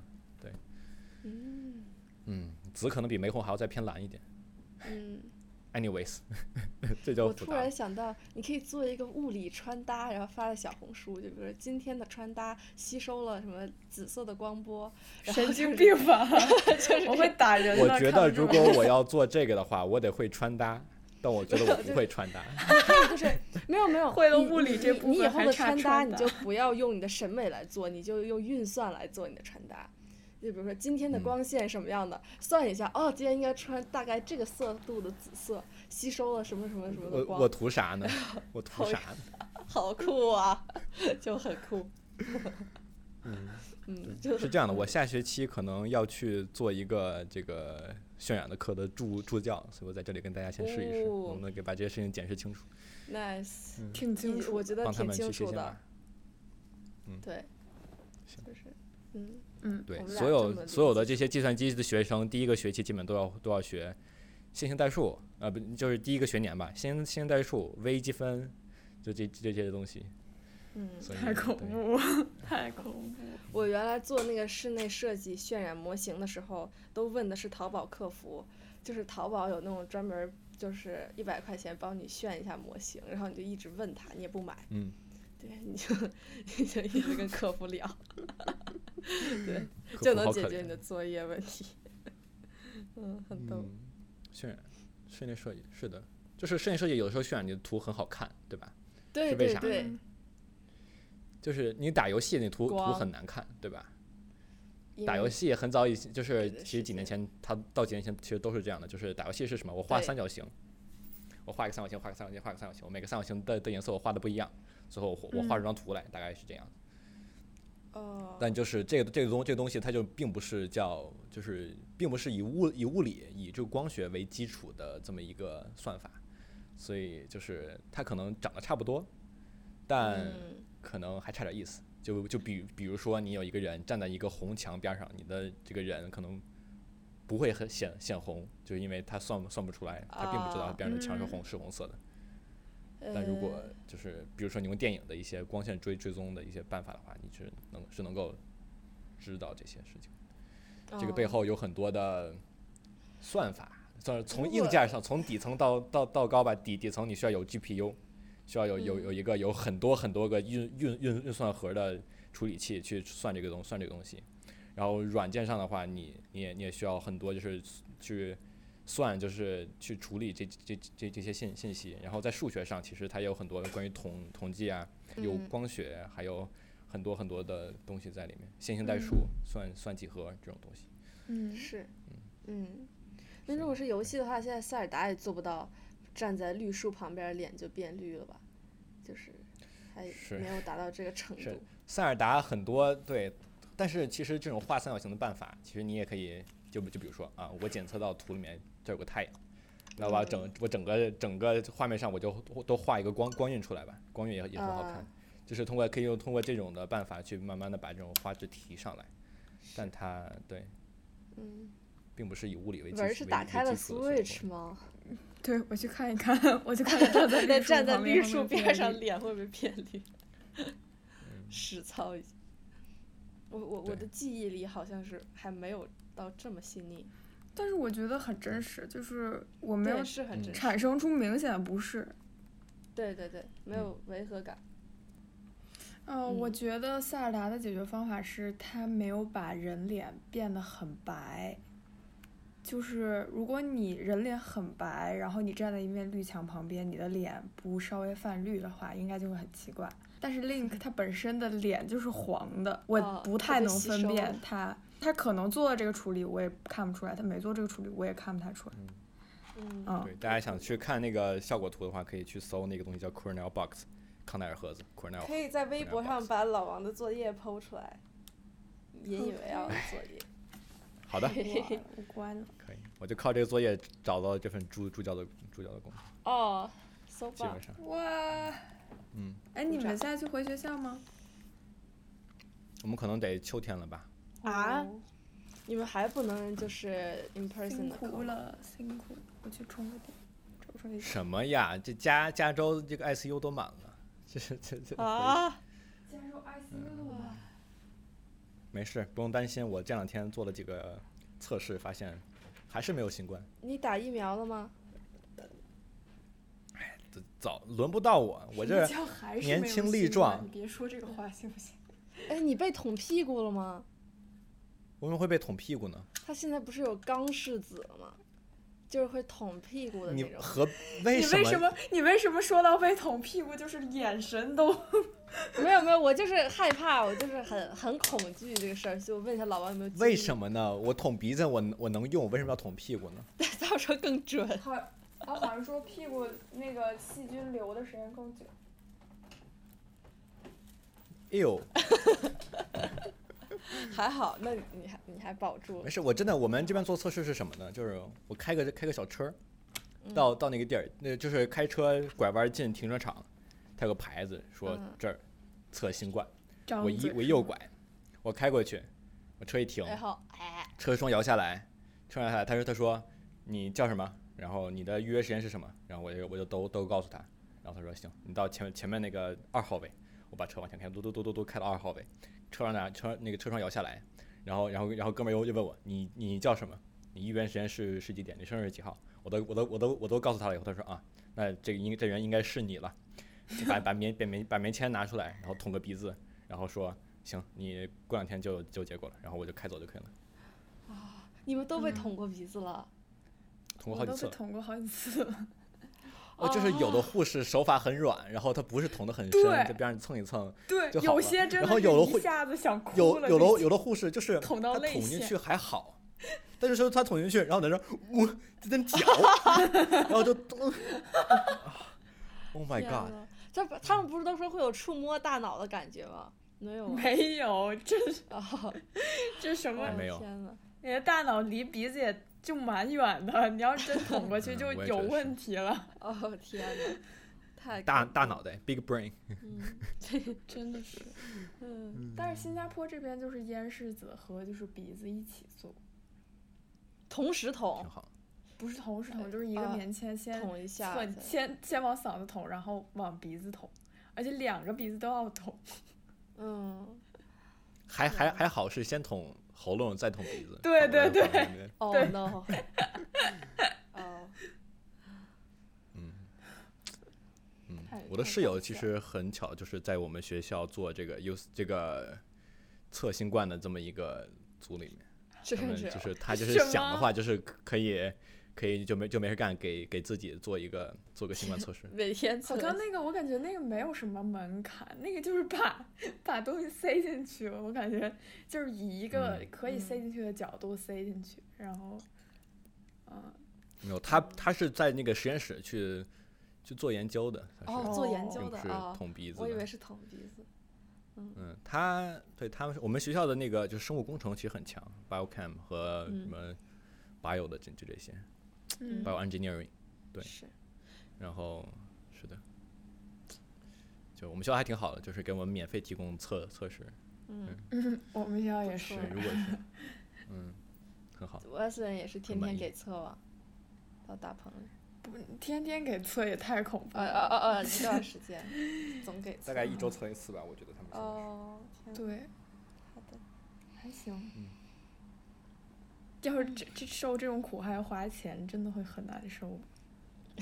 嗯嗯，紫可能比玫红还要再偏蓝一点。嗯。Anyways，这就我突然。想到，你可以做一个物理穿搭，然后发在小红书，就比如说今天的穿搭吸收了什么紫色的光波，然后神经就是病吧？我会打人 的。我觉得如果我要做这个的话，我得会穿搭，但我觉得我不会穿搭。就是没有没有会了你物理这你你以后的穿搭你就不要用你的审美来做，你就用运算来做你的穿搭。就比如说今天的嗯光线什么样的，算一下，哦，今天应该穿大概这个色度的紫色，吸收了什么什么什么的光，我我图啥呢？我图啥呢？好酷啊，就很酷。嗯，嗯，就是这样的，我下学期可能要去做一个这个渲染的课的助助教，所以我在这里跟大家先试一试，哦能不能给把这些事情解释清楚，nice，挺清楚。我觉得帮他们挺清楚的，。对，行就是嗯嗯，对所有所有的这些计算机的学生，第一个学期基本都要都要学线性代数，呃，不就是第一个学年吧，线性线性代数、微积分，就这这些东西。嗯。太恐对怖，太恐怖。我原来做那个室内设计渲染模型的时候，都问的是淘宝客服，就是淘宝有那种专门儿就是一百块钱帮你炫一下模型，然后你就一直问他，你也不买，嗯，对，你就你就一直跟客服聊，对，就能解决你的作业问题。嗯，很逗。嗯，渲染室内设计是的，就是室内设计有的时候渲染你的图很好看，对吧？对是为啥对对，嗯就是你打游戏那图图很难看，对吧？打游戏很早以前，就是其实几年前，他到几年前其实都是这样的，就是打游戏是什么？我画三角形，我画一个三角形，画个三角形，画个三角形，我每个三角形的的颜色我画的不一样，最后我我画出张图来，大概是这样。哦，但就是这个这个东这个东西，它就并不是叫就是并不是以物以物理以这个光学为基础的这么一个算法，所以就是它可能长得差不多，但嗯可能还差点意思。就就比比如说你有一个人站在一个红墙边上，你的这个人可能不会很显显红，就是因为他算不算不出来，他并不知道啊边上的墙是嗯红是红色的。但如果就是比如说你用电影的一些光线追追踪的一些办法的话，你是能是能够知道这些事情。呃这个背哦后有很多的算法，算是从硬件上，从底层到到到高吧，底底层你需要有 GPU，需要有有嗯有一个有很多很多个运运运运算核的处理器去算这个东算这个东西。然后软件上的话，你你也你也需要很多就是去算，就是去处理这这这这些信信息。然后在数学上，其实它也有很多关于统统计啊，有嗯光学，还有很多很多的东西在里面，线性代嗯数、算算几何这种东西。嗯，是，嗯，那如果是游戏的话，现在塞尔达也做不到站在绿树旁边脸就变绿了吧？就是还没有达到这个程度。塞尔达很多对，但是其实这种画三角形的办法，其实你也可以就就比如说啊，我检测到图里面这有个太阳，那我把整我整个整个画面上我就都画一个光光晕出来吧，光晕也也很好看。啊，就是通过可以用通过这种的办法去慢慢的把这种画质提上来，但它对嗯，并不是以物理为基文儿是础为为打开了 Switch 吗？对我去看一看，我去看看 站在站在绿树边上，脸会不会变绿？嗯。实操一下。我我我的记忆里好像是还没有到这么细腻，但是我觉得很真实，就是我没有，是很嗯真实。产生出明显的不适。对对对，没有违和感。呃，我嗯觉得塞尔达的解决方法是他没有把人脸变得很白。就是如果你人脸很白，然后你站在一面绿墙旁边，你的脸不稍微泛绿的话，应该就会很奇怪。但是 Link 他本身的脸就是黄的，我哦不太能分辨了他。他可能做了这个处理，我也看不出来；他没做这个处理，我也看不太出来。嗯，嗯对，大家想去看那个效果图的话，可以去搜那个东西叫 Cornell Box，康奈尔盒子 Cornell 可以在微博上把老王的作业剖出来，引以为傲的作业。好的，哇 无关了。可以，我就靠这个作业找到这份助助教的助教的工作，哦，so 棒基本！上，哇，嗯，哎，你们现在去回学校吗？我们可能得秋天了吧？啊哦你们还不能就是 in 辛 person 的课吗？苦了，辛苦，我去充个电，抽上一什么呀？这加加州这个 ICU 都满了，这是这这啊，加州 ICU 的我。没事，不用担心。我这两天做了几个测试，发现还是没有新冠。你打疫苗了吗？早轮不到我，我这叫还是年轻力壮你别说这个话行不行？哎，你被捅屁股了吗？为什么会被捅屁股呢？他现在不是有钢柿子了吗？就是会捅屁股的那种。你何为什么？你为什么？你为什么说到被捅屁股，就是眼神都？没有没有，我就是害怕，我就是很很恐惧这个事儿，所以我问一下老王有没有。为什？么呢？我捅鼻子我我能用，为什么要捅屁股呢？到时候更准。他他，好像说屁股那个细菌留的时间更久。哎呦，还好，那你还你还保住了没。事，我真的我们这边做测试是什么呢？就是我开个开个小车，嗯到到那个地儿，那就是开车拐弯进停车场，它有个牌子说嗯这儿测新冠，张我一我一右拐，我开过去，我车一停，然后哎，车窗摇下来，车窗摇下来，他说他说你叫什么？然后你的预约时间是什么？然后我就我就都都告诉他，然后他说行，你到前前面那个二号位，我把车往前开，嘟嘟嘟嘟嘟开到二号位，车上拿车那个车窗摇下来，然后然后然后哥们儿又又问我你你叫什么？你预约时间是是几点？你生日几号？我都我都我都我都告诉他了以后，他说啊，那这个应这人应该是你了，就把把棉把棉把棉签拿出来，然后捅个鼻子，然后说行，你过两天就就结果了，然后我就开走就可以了，啊你们都被嗯捅过鼻子了。捅过好几次。我都被捅过好几次了。哦，就是有的护士手法很软，然后他不是捅的很深，对在边上蹭一蹭。对，就好了有些真然后的是一有的会下子想哭有了就有的有的护士就是捅到泪他捅进腺去还好，但是说他捅进去，然后在那儿我在那嚼，然后就嗯 Oh my 天 god！呐这不他们不是都说会有触摸大脑的感觉吗？没有吗？没有，这是哦，这什么哎？没有天呐，你的大脑离鼻子也就蛮远的，你要是真捅过去 嗯就有问题了，哦天呐，太大大脑袋 big brain，嗯 真的是。嗯，但是新加坡这边就是烟柿子和就是鼻子一起做，同时捅挺好。不是同时捅，就是一个啊棉签先捅一下先先往嗓子捅，然后往鼻子捅，而且两个鼻子都要捅。嗯，还还还好是先捅喉咙再捅鼻子。对对反过来哦对。no，哦，嗯。嗯，我的室友其实很巧，就是在我们学校做这个 U 这个测新冠的这么一个组里面，就是他就是想的话，就是可以可以就没就没事干，给给自己做一个做个新冠测试。每天测好像那个我感觉那个没有什么门槛，那个就是把 把东西塞进去，我感觉就是以一个嗯。可以塞嗯。进去的角度塞进去，然后，嗯，没有，他他是在那个实验室去去做研究的，他是哦做研哦究的啊，捅鼻子我以为。是捅鼻子，嗯，他对他们我们学校的那个就是生物工程其实很强，biochem 和嗯。什么 bio 的这就这些。嗯，bio engineering。对是，然后是的，就我们学校还挺好的，就是给我们免费提供测测试。嗯，嗯，我们学校也是，如果是嗯，很好。我 S 人也是天天给测网，到大棚里，不天天给测也太恐怖啊啊了。啊啊！一段时间总给测，大概一周测一次吧，我觉得他们是。哦，天，对，好的，还行。嗯要是这这受这种苦还要花钱，真的会很难受。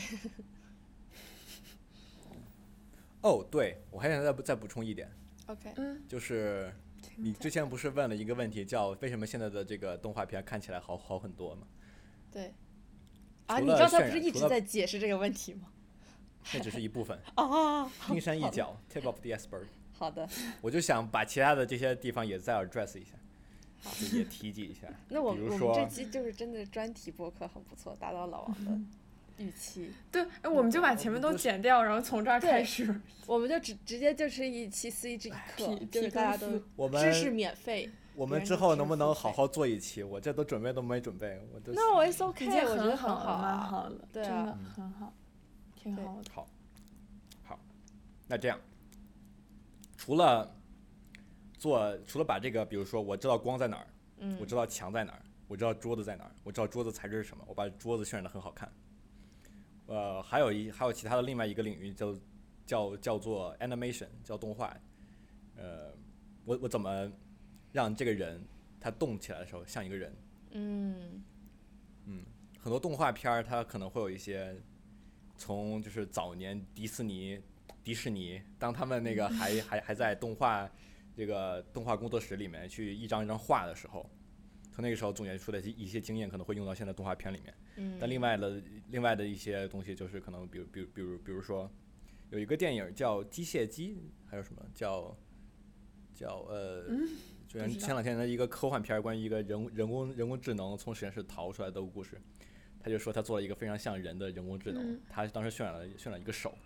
哦，对，我还想再补再补充一点，OK，嗯，就是你之前不是问了一个问题，叫为什么现在的这个动画片看起来好好很多吗？对。啊，你刚才不是一直在解释这个问题吗？那只是一部分，哦，冰山一角，tip of the iceberg。好的，我就想把其他的这些地方也再 address 一下，就也提及一下。那我们我们这期就是真的专题播客很不错，达到老王的预期。对，哎，我们就把前面都剪掉，然后从这儿开始。我们就直直接就是一期 CG 课，就是大家都我知识免费。我们之后能不能好好做一期？我这都准备都没准备，我都那我 OK，已经我觉得好，蛮好啊。对啊真的很好，挺好的。好，好，那这样，除了做，除了把这个，比如说我知道光在哪儿，嗯我知道墙在哪儿，我知道桌子在哪儿，我知道桌子材质是什么，我把桌子渲染的很好看。呃，还有一还有其他的另外一个领域叫叫叫做 animation，叫动画。呃，我我怎么让这个人他动起来的时候像一个人？嗯很多动画片儿它可能会有一些从就是早年迪士尼迪士尼当他们那个还还还在动画这个动画工作室里面去一张一张画的时候，从那个时候总结出来一些经验可能会用到现在动画片里面。嗯。但另外的另外的一些东西就是可能比如比如比如比如说有一个电影叫《机械姬》，还有什么叫叫呃。就不知道前两天的一个科幻片，关于一个人人工人工智能从实验室逃出来的故事，他就说他做了一个非常像人的人工智能，嗯他当时渲染了渲染一个手，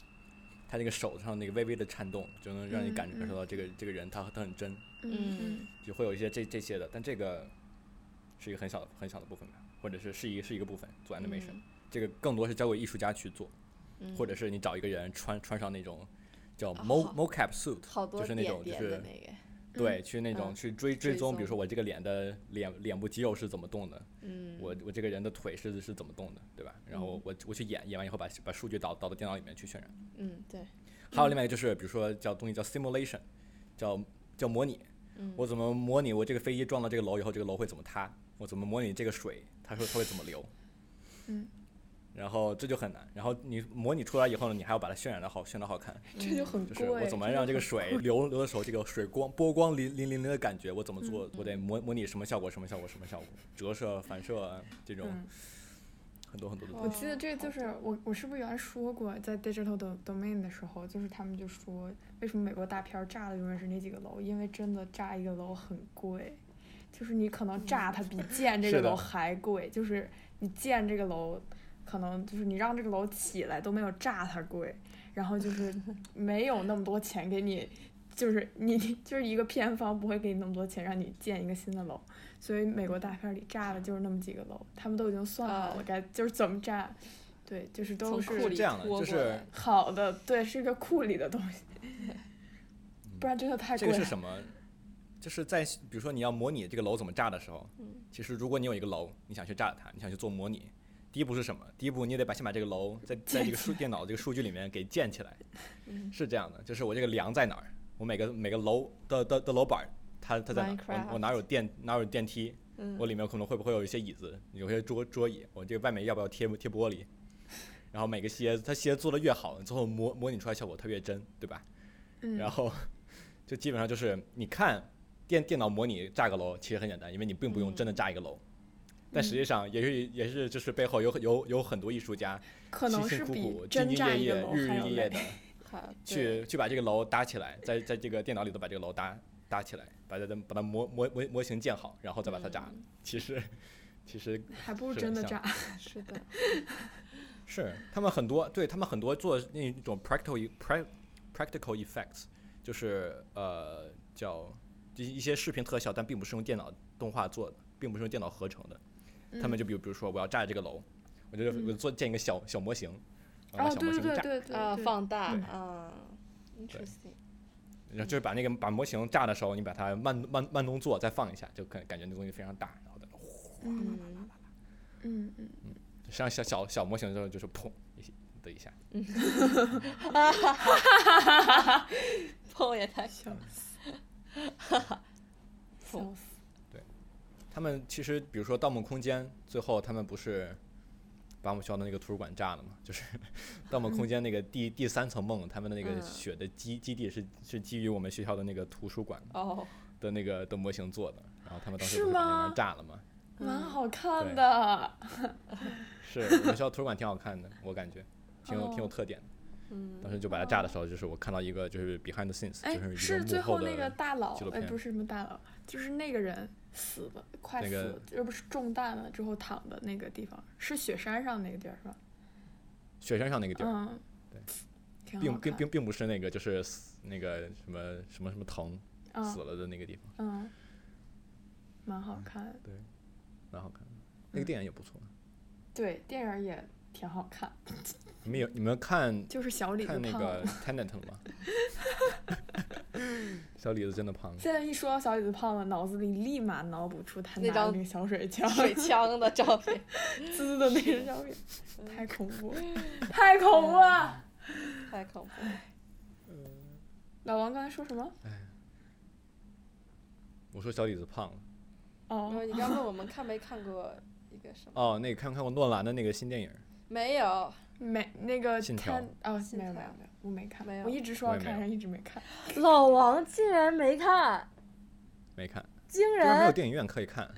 他那个手上那个微微的颤动，就能让你感嗯嗯。感受到这个这个人他他很真，嗯就会有一些这这些的，但这个是一个很小的很小的部分吧，或者是是一是一个部分做 animation，、这个更多是交给艺术家去做，嗯。或者是你找一个人穿穿上那种叫 mocap suit，好多就是那种就是那个，对，去那种嗯去追追追踪，比如说我这个脸的脸脸部肌肉是怎么动的，嗯，我我这个人的腿是是怎么动的，对吧？然后我我去演，演完以后把把数据导导到电脑里面去渲染。嗯对，还有另外一个就是，比如说叫东西叫 simulation，叫叫模拟。嗯我怎么模拟我这个飞机撞到这个楼以后，这个楼会怎么塌？我怎么模拟这个水，它说它会怎么流？嗯。然后这就很难。然后你模拟出来以后呢，你还要把它渲染的好，渲染好看。这就很就是。我怎么让这个水 流流的时候，这个水光波光粼粼粼粼的感觉，我怎么做？我得模模拟什么效果，什么效果，什么效果，折射、反射这种嗯很多很多的哦东西。我记得这个就是我，我是不是原来说过，在 digital do- domain 的时候，就是他们就说，为什么美国大片儿炸的永远是那几个楼？因为真的炸一个楼很贵，就是你可能炸它比建这个楼还贵，就是你建这个楼，可能就是你让这个楼起来都没有炸它贵，然后就是 没有那么多钱给你，就是你 就是一个片方不会给你那么多钱让你建一个新的楼，所以美国大片儿里炸的就是那么几个楼，他们都已经算好了啊该就是怎么炸，对，就是都是这样的就是好的，对，是一个库里的东西，不然真的太这贵了。个是什么？就是在比如说你要模拟这个楼怎么炸的时候，嗯其实如果你有一个楼，你想去炸它，你想去做模拟，第一步是什么？第一步你得把先把这个楼 在在这个数电脑这个数据里面给建起来，嗯是这样的，就是我这个梁在哪儿，我每个每个楼的的的楼板儿，它它在哪儿，我我哪有电哪有电梯，嗯我里面可能会不会有一些椅子，有些桌桌椅，我这个外面要不要贴贴玻璃？然后每个鞋子，它鞋子做的越好，最后模模拟出来效果特别真，对吧？嗯，然后 就基本上就是你看电电脑模拟炸个楼，其实很简单，因为你并不用真的炸一个楼。但实际上也是也是就是背后有很有有很多艺术家可能辛辛苦苦兢兢业业日日夜夜的。去去把这个楼搭起来，在在这个电脑里头把这个楼搭搭起来，把它的把它模模模模型建好，然后再把它炸了。嗯其实其实 还不如真的炸。是的，是他们很多对他们很多做那种 practical e- prac- practical effects，就是呃叫一一些视频特效，但并不是用电脑动画做的，并不是用电脑合成的。他们就比如比如说我要炸这个楼，我就我做建一个小小模型，然后小模型炸。啊，放大对啊，interesting，然后就是把那个把模型炸的时候，你把它慢慢慢动作再放一下，就感感觉那东西非常大，然后再嗯嗯，嗯。嗯，像小小小模型的时候就是砰一的一下，哈哈哈哈哈，砰也太 笑死，笑死。他们其实比如说《盗梦空间》，最后他们不是把我们学校的那个图书馆炸了嘛？就是《盗梦空间》那个第第三层梦，他们的那个嗯雪的基基地是是基于我们学校的那个图书馆哦，的那个的模型做的，然后他们当时不是把那吗玩意炸了吗？蛮好看的，是我们学校图书馆挺好看的，我感觉挺有挺有哦特点的。嗯，当时就把它炸的时候，就是我看到一个就是 behind the scenes，哎，就是是最后那个大佬，哎，不是什么大佬，就是那个人死的，快死那个了，而不是中弹了之后躺的那个地方，是雪山上那个地儿是吧？雪山上那个地儿，嗯，对，并并并并不是那个就是死那个什么什么什么藤死嗯了的那个地方，嗯，蛮好看对，蛮好看的。那个电影也不错。对，电影也挺好看，你们有你们看 就是小李看那个了。Tenet 了吗？小李子真的胖了。现在一说到小李子胖了，脑子里立马脑补出他那张拿那个小水枪水枪的照片，滋的那个照片，太恐怖了，太恐怖了。太恐怖了。老王刚才说什么？我说小李子胖了。哦，你刚问我们看没看过一个什么？哦，那个看没看过诺兰的那个新电影？没有，没那个信条哦，没有没有没有，我没看，没有我一直说要看，一直没看。老王竟然没看，没看，惊就是没有！电影院可以看。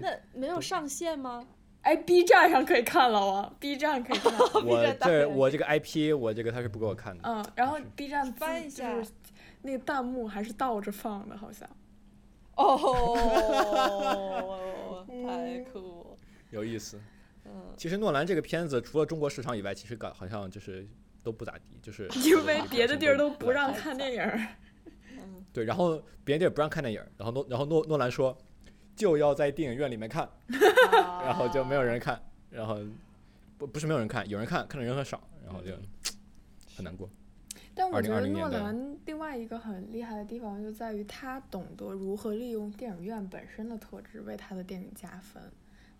那没有上线吗？哎，B 站上可以看老王，B 站可以看。我这我这个 IP，我这个他是不给我看的。嗯，然后 B 站翻一下那个弹幕还是倒着放的，好像。哦，太酷！有意思。嗯，其实诺兰这个片子除了中国市场以外，其实感好像就是都不咋地，就是 因为别的地儿都不让。看电影儿。嗯对，然后别的地儿不让看电影儿，然后诺然后诺诺兰说就要在电影院里面看，然后就没有人看，然后不不是没有人看，有人看，看的人很少，然后就很难过。但我觉得诺兰另外一个很厉害的地方就在于他懂得如何利用电影院本身的特质为他的电影加分。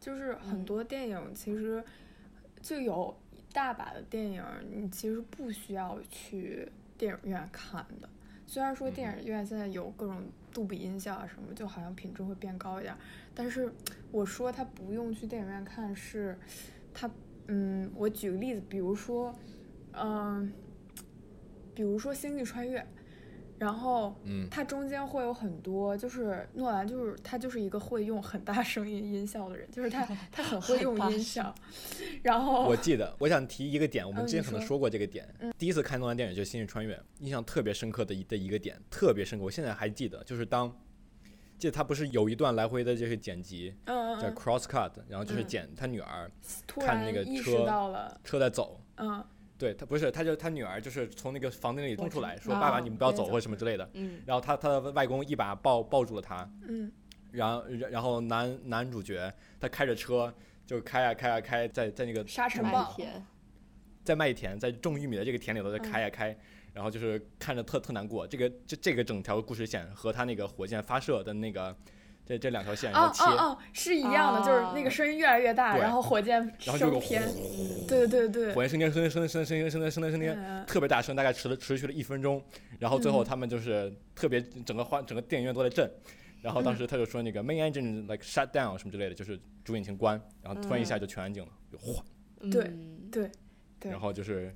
就是很嗯多电影其实就有一大把的电影，你其实不需要去电影院看的。虽然说电影院现在有各种杜比音效啊什么，就好像品质会变高一点儿，但是我说他不用去电影院看是，他嗯，我举个例子，比如说，嗯、比如说《星际穿越》，然后嗯，它中间会有很多，就是诺兰就是他就是一个会用很大声音音效的人，就是他 他很会用音效，然后我记得，我想提一个点，我们之前可能说说过这个点。第一次看诺兰电影就是《星际穿越》，印象特别深刻的一的一个点，特别深刻，我现在还记得，就是当记得他不是有一段来回的就是剪辑叫嗯嗯。嗯 cross cut，然后就是嗯。剪他女儿突看那个然意识车到了，车在走，嗯对他不是，他就他女儿就是从那个房间里冲出来说：“啊爸爸，你们不要走，或者什么之类的。嗯”然后他他的外公一把抱抱住了他，嗯然后然后男男主角他开着车就开啊开啊开，在在那个沙尘暴，在麦田在种玉米的这个田里头在嗯开呀开，然后就是看着特特难过。这个这这个整条故事线和他那个火箭发射的那个这这两条线然后切，哦哦哦，是一样的，就是那个声音越来越大，然后火箭升天，对对对对，火箭升天升天升天升天升天升天升天升天，特别大声，大概持持续了一分钟，然后最后他们就是特别整个画整个电影院都在震，然后当时他就说那个 main engine like shut down 什么之类的，就是主引擎关，然后突然一下就全安静了，哗、对对对，然后就是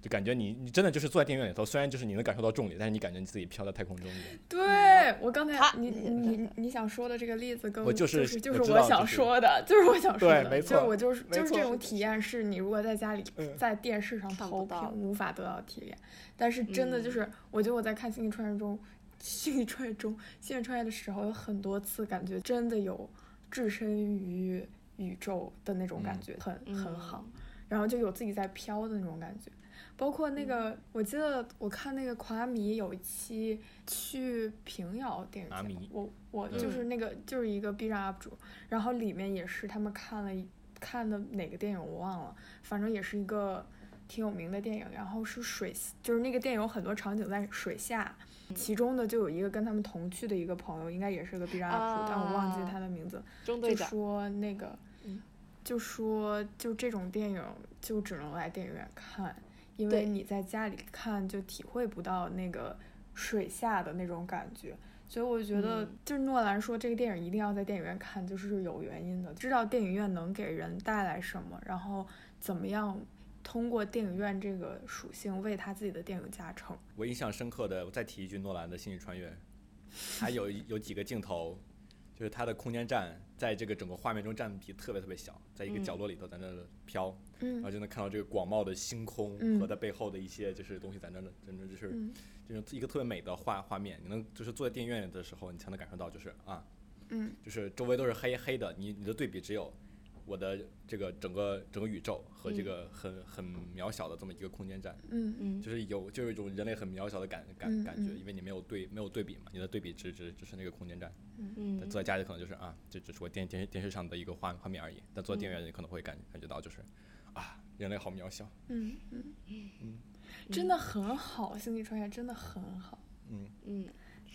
就感觉你你真的就是坐在电影院里头，虽然就是你能感受到重力，但是你感觉你自己飘在太空中。对，我刚才你你你你想说的这个例子跟我就就是是就是我想说的，就是我想说的，对没错就是我就是就是这种体验是你如果在家里嗯在电视上投屏无法得到的体验，但是真的就嗯是我觉得我在看《星际穿越》中，《星际穿越》中《星际穿越》的时候有很多次感觉真的有置身于宇宙的那种感嗯觉，很很好。嗯然后就有自己在飘的那种感觉。包括那个，我记得我看那个狂阿米有一期去平遥电影节，我我就是那个、就是一个 B 站 UP 主，然后里面也是他们看了一看的哪个电影我忘了，反正也是一个挺有名的电影，然后是水，就是那个电影有很多场景在水下，其中的就有一个跟他们同去的一个朋友，应该也是个 B 站 UP 主，但我忘记啊他的名字，中队长，就说那个，嗯。就说就这种电影就只能来电影院看，因为你在家里看就体会不到那个水下的那种感觉。所以我觉得嗯，就是诺兰说这个电影一定要在电影院看，就是有原因的，知道电影院能给人带来什么，然后怎么样通过电影院这个属性为他自己的电影加成。我印象深刻的，我再提一句诺兰的《星际穿越》，还有有几个镜头，就是他的空间站在这个整个画面中占比特别特别小，在一个角嗯落里头在那儿飘，然后嗯就能看到这个广袤的星空嗯。和它背后的一些就是东西在那儿，真的就是嗯。这种一个特别美的画画面。你能就是坐在电影院里的时候，你才能感受到就是啊，嗯。就是周围都是黑黑的，你你的对比只有我的这个整个整个宇宙和这嗯个很很渺小的这么一个空间站。嗯嗯就是有就有一种人类很渺小的感感嗯感觉，嗯因为你没有对没有对比嘛，你的对比只只只是那个空间站。嗯但坐在家里可能就是啊，这只是我电电视电视上的一个画画面而已。但坐在电影院里可能会感感觉到就是啊，人类好渺小。嗯嗯，真的很好，《星际穿越》真的很好。嗯，嗯，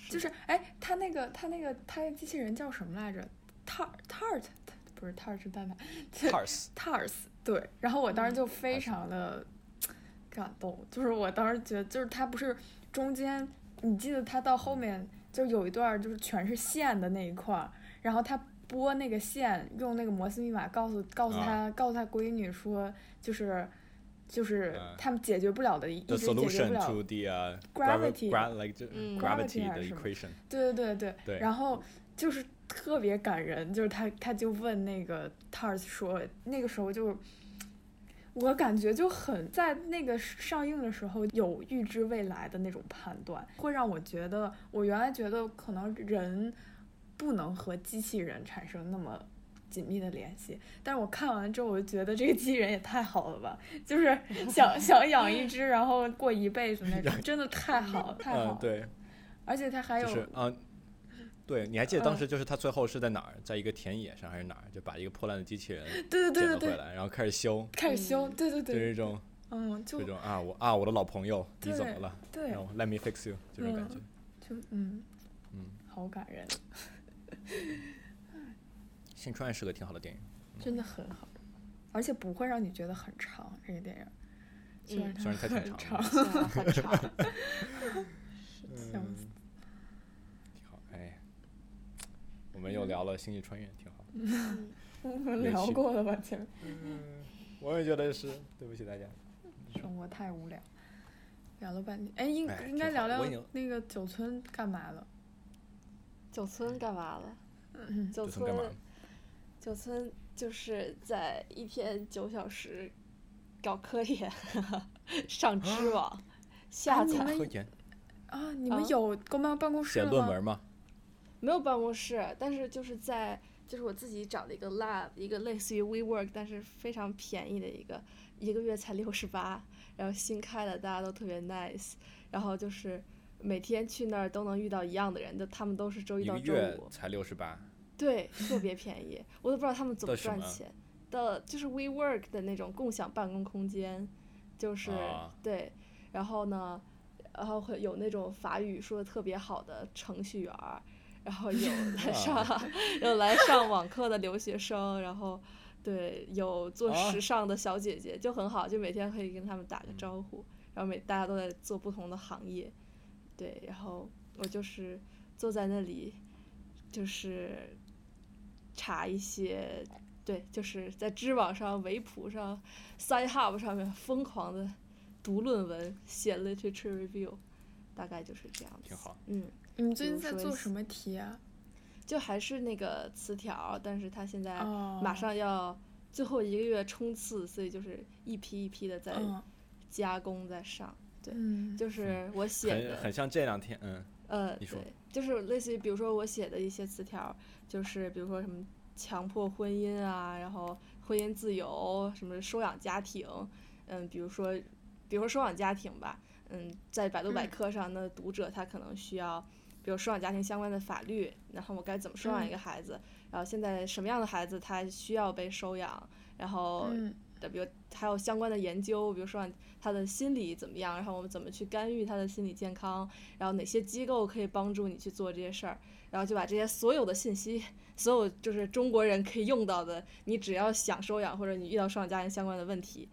就是哎，他那个他那个他那机器人叫什么来着？Tar Tart 不是 Cars，Tars 对。然后我当时就非常的感动，就是我当时觉得，就是他不是中间，你记得他到后面就有一段就是全是线的那一块儿，然后他拨那个线，用那个摩斯密码告诉告诉他、告诉他闺女说，就是。就是嗯。他们解决不了的，一直解决不 solution 了 to the uh, Gravity gravity 的是什么 equation。对对对。对，对然后就是特别感人，就是他他就问那个 Tars 说，那个时候就我感觉就很在那个上映的时候有预知未来的那种判断，会让我觉得我原来觉得可能人不能和机器人产生那么。紧密的联系，但是我看完之后，我就觉得这个机器人也太好了吧，就是想 想养一只，然后过一辈子那种，真的太好了，太好了。嗯，对，而且它还有，就是啊。对，你还记得当嗯时就是他最后是在哪儿，在一个田野上还是哪儿，就把一个破烂的机器人对对对对对，捡了回来，然后开始修，开始修，嗯对对对，就是一种嗯，就这种啊，我啊我的老朋友，你怎么了？对然，后 Let me fix you 这种感觉。就嗯，嗯，好感人，《新穿越》是个挺好的电影。真的很好，而且不会让你觉得很长。这个电影虽然嗯它虽然它挺很长很长，笑死挺好，哎，我们又聊了《星际穿越》，挺好。我们 聊过了吧？前嗯，我也觉得是，对不起大家。生活太无聊。聊了半天，哎，应哎应该聊聊那个九村干嘛了？九村干嘛了？嗯，九九村干嘛村，九村就是在一天九小时搞科研，上知网，下载啊，你们啊有公办办公室吗？论文吗？没有办公室，但是就是在就是我自己找了一个 lab，一个类似于 WeWork，但是非常便宜的一个，一个月才六十八，然后新开的，大家都特别 nice，然后就是每天去那儿都能遇到一样的人，就他们都是周一一个到周五，月才六十八，对，特别便宜，我都不知道他们怎么赚钱。的，就是 WeWork 的那种共享办公空间，就是、啊对，然后呢，然后会有那种法语说的特别好的程序员儿，然后有 来上、有来上网课的留学生，然后对有做啊时尚的小姐姐，就很好，就每天可以跟他们打个招呼，然后每大家都在做不同的行业，对，然后我就是坐在那里，就是查一些，对，就是在知网上、维普上、SciHub 上面疯狂的读论文、写 literature review，大概就是这样子。挺好。嗯，你们最近在比如说做什么题啊？就还是那个词条，但是他现在哦，马上要最后一个月冲刺，所以就是一批一批的在嗯加工在上。对嗯，就是我写的，很很像这两天，嗯，呃，对，就是类似于比如说我写的一些词条，就是比如说什么强迫婚姻啊，然后婚姻自由，什么收养家庭，嗯，比如说，比如说收养家庭吧，嗯，在百度百嗯。科上，那读者他可能需要，比如收养家庭相关的法律，然后我该怎么收养一嗯。个孩子，然后现在什么样的孩子他需要被收养，然后嗯的，比如还有相关的研究，比如说他的心理怎么样，然后我们怎么去干预他的心理健康，然后哪些机构可以帮助你去做这些事儿，然后就把这些所有的信息，所有就是中国人可以用到的，你只要想收养或者你遇到收养家庭相关的问题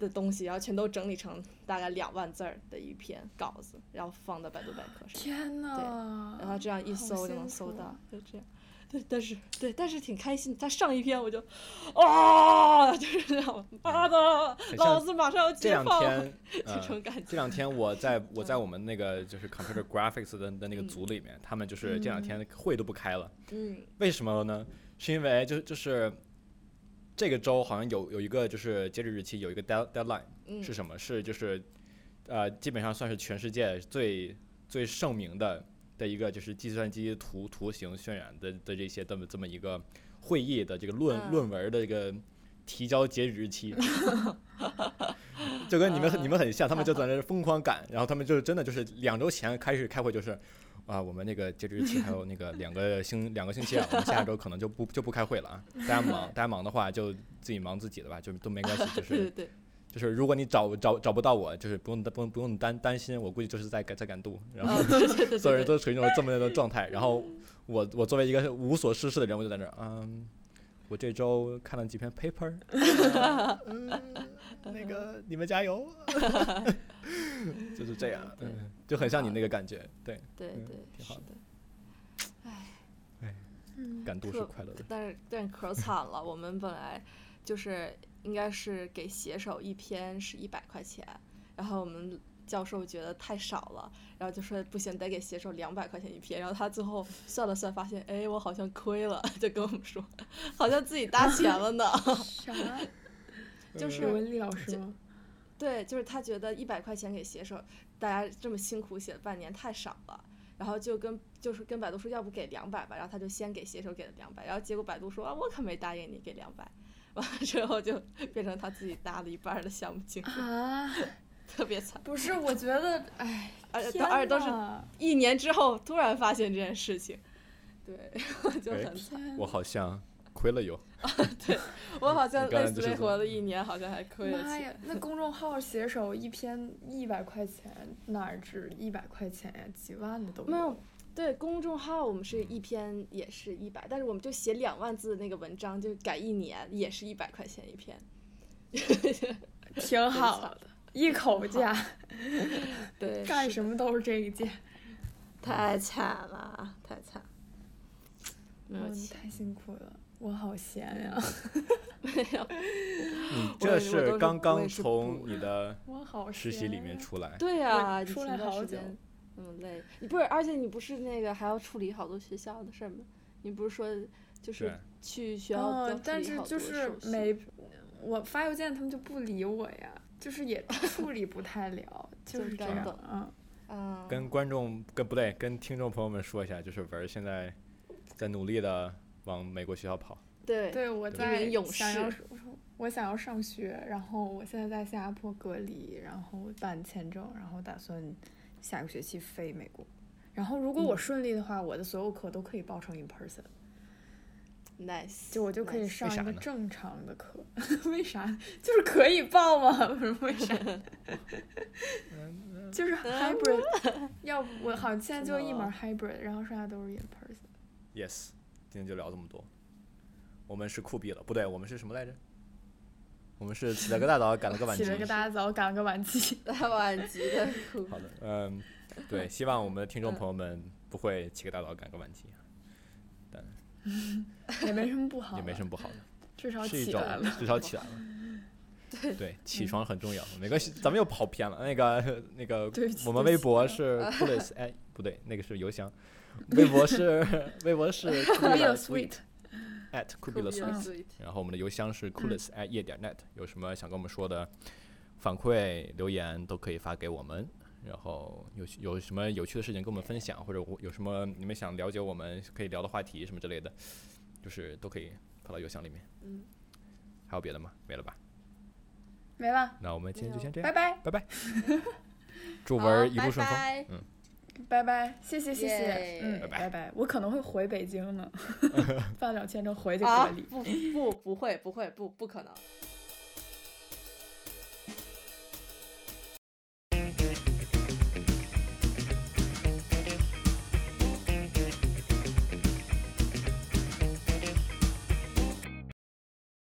的东西，然后全都整理成大概两万字儿的一篇稿子，然后放到百度百科上。天呐，然后这样一搜就能搜到，就这样。对，但是对，但是挺开心。他上一篇我就，啊，就是这样，妈的，老子马上要这解放了，两天，这呃，种感觉。这两天我在我在我们那个就是 computer graphics 的的那个嗯组里面，他们就是这两嗯天会都不开了，嗯为什么呢？是因为就就是这个周好像有有一个就是截止日期有一个 dead deadline 嗯，是什么？是就是呃基本上算是全世界最最盛名的的一个就是计算机图图形渲染的的这些这么这么一个会议的这个论、嗯。论文的这个提交截止日期，就跟你们很你们很像，他们就在那疯狂赶，然后他们就真的就是两周前开始开会，就是啊，我们那个截止日期还有那个 两个星两个星期啊，我们下周可能就不就不开会了啊，大家忙大家忙的话就自己忙自己的吧，就都没关系，就是就是如果你找找找不到我，就是不用不用不用担担心，我估计就是在赶在赶路，然后啊对对对 所有人，都处于那种这么样的状态，然后我我作为一个无所事事的人，我就在那儿，嗯，我这周看了几篇 paper，嗯，那个 你们加油，就是这样，就很像你那个感觉，对，嗯对对挺好是的。嗯赶路是快乐的，但是但是可惨了，我们本来就是应该是给写手一篇是一百块钱，然后我们教授觉得太少了，然后就说不行，得给写手两百块钱一篇，然后他最后算了算，发现哎我好像亏了，就跟我们说，好像自己搭钱了呢。啥？就是是文丽老师吗？对，就是他觉得一百块钱给写手，大家这么辛苦写了半年太少了，然后就跟就是跟百度说要不给两百吧，然后他就先给写手给了两百，然后结果百度说啊我可没答应你给两百，完了 之后就变成他自己搭了一半的项目经费，啊，特别惨，不是，我觉得，哎，而且而且都是一年之后突然发现这件事情，对，就哎很惨，我好像亏了有，对我好像累死累活了一年，好像还亏了钱。妈呀，那公众号写手一篇一百块钱，哪儿止一百块钱呀？几万的都没有，对公众号我们是一篇也是一百，但是我们就写两万字的那个文章，就改一年也是一百块钱一篇。挺好的，一口价，对，干什么都是这个价。太惨了，太惨，没有嗯，钱。太辛苦了。我好闲呀，没有，你我也我这是刚刚从你的实习里面出来，对呀、我出来好久那么累，你不是，而且你不是那个还要处理好多学校的事儿吗？你不是说就是去学校但是理好多就是手续没我发邮件他们就不理我呀，就是也处理不太了，就就是这样等等，嗯。啊，跟观众跟不对，跟听众朋友们说一下，就是文儿现在在努力的往美国学校跑。对对，我在名勇想要士我想要上学，然后我现在在新加坡隔离，然后办签证，然后打算下个学期飞美国。然后如果我嗯顺利的话，我的所有课都可以报成 in person，nice，就我就可以上一个正常的课。为啥？就是可以报吗？不是为啥？就是 hybrid，要不我好像现在就一门 hybrid，然后剩下都是 in person。Yes，今天就聊这么多。我们是酷毙了，不对，我们是什么来着？我们是起了个大早，赶了个晚集起了。个大早，赶了个晚集。大晚集的苦好的，嗯，对，希望我们的听众朋友们不会起个大早赶个晚集，但 也没什么不好，也没什么，不好的，至少起来了。至少起来了。对，起床很重要，没关系，咱们又跑偏了。那个那个 我们微博是 coolest，哎，不对，那个是邮箱，微博是微博是 a sweet，at c o o l e s 酷 sweet，sweet，然后我们的邮箱是 coolest at 夜点 net，有什么想跟我们说的反馈留言都可以发给我们。然后有有什么有趣的事情跟我们分享，或者我有什么你们想了解我们可以聊的话题什么之类的，就是都可以发到邮箱里面。嗯，还有别的吗？没了吧？没了，那我们今天就先这样拜拜，拜拜，祝文儿一路顺风。拜拜嗯，拜拜，谢谢谢谢，嗯，拜拜拜拜，我可能会回北京呢，办了签证回去啊隔离。不不不会不会不不可能。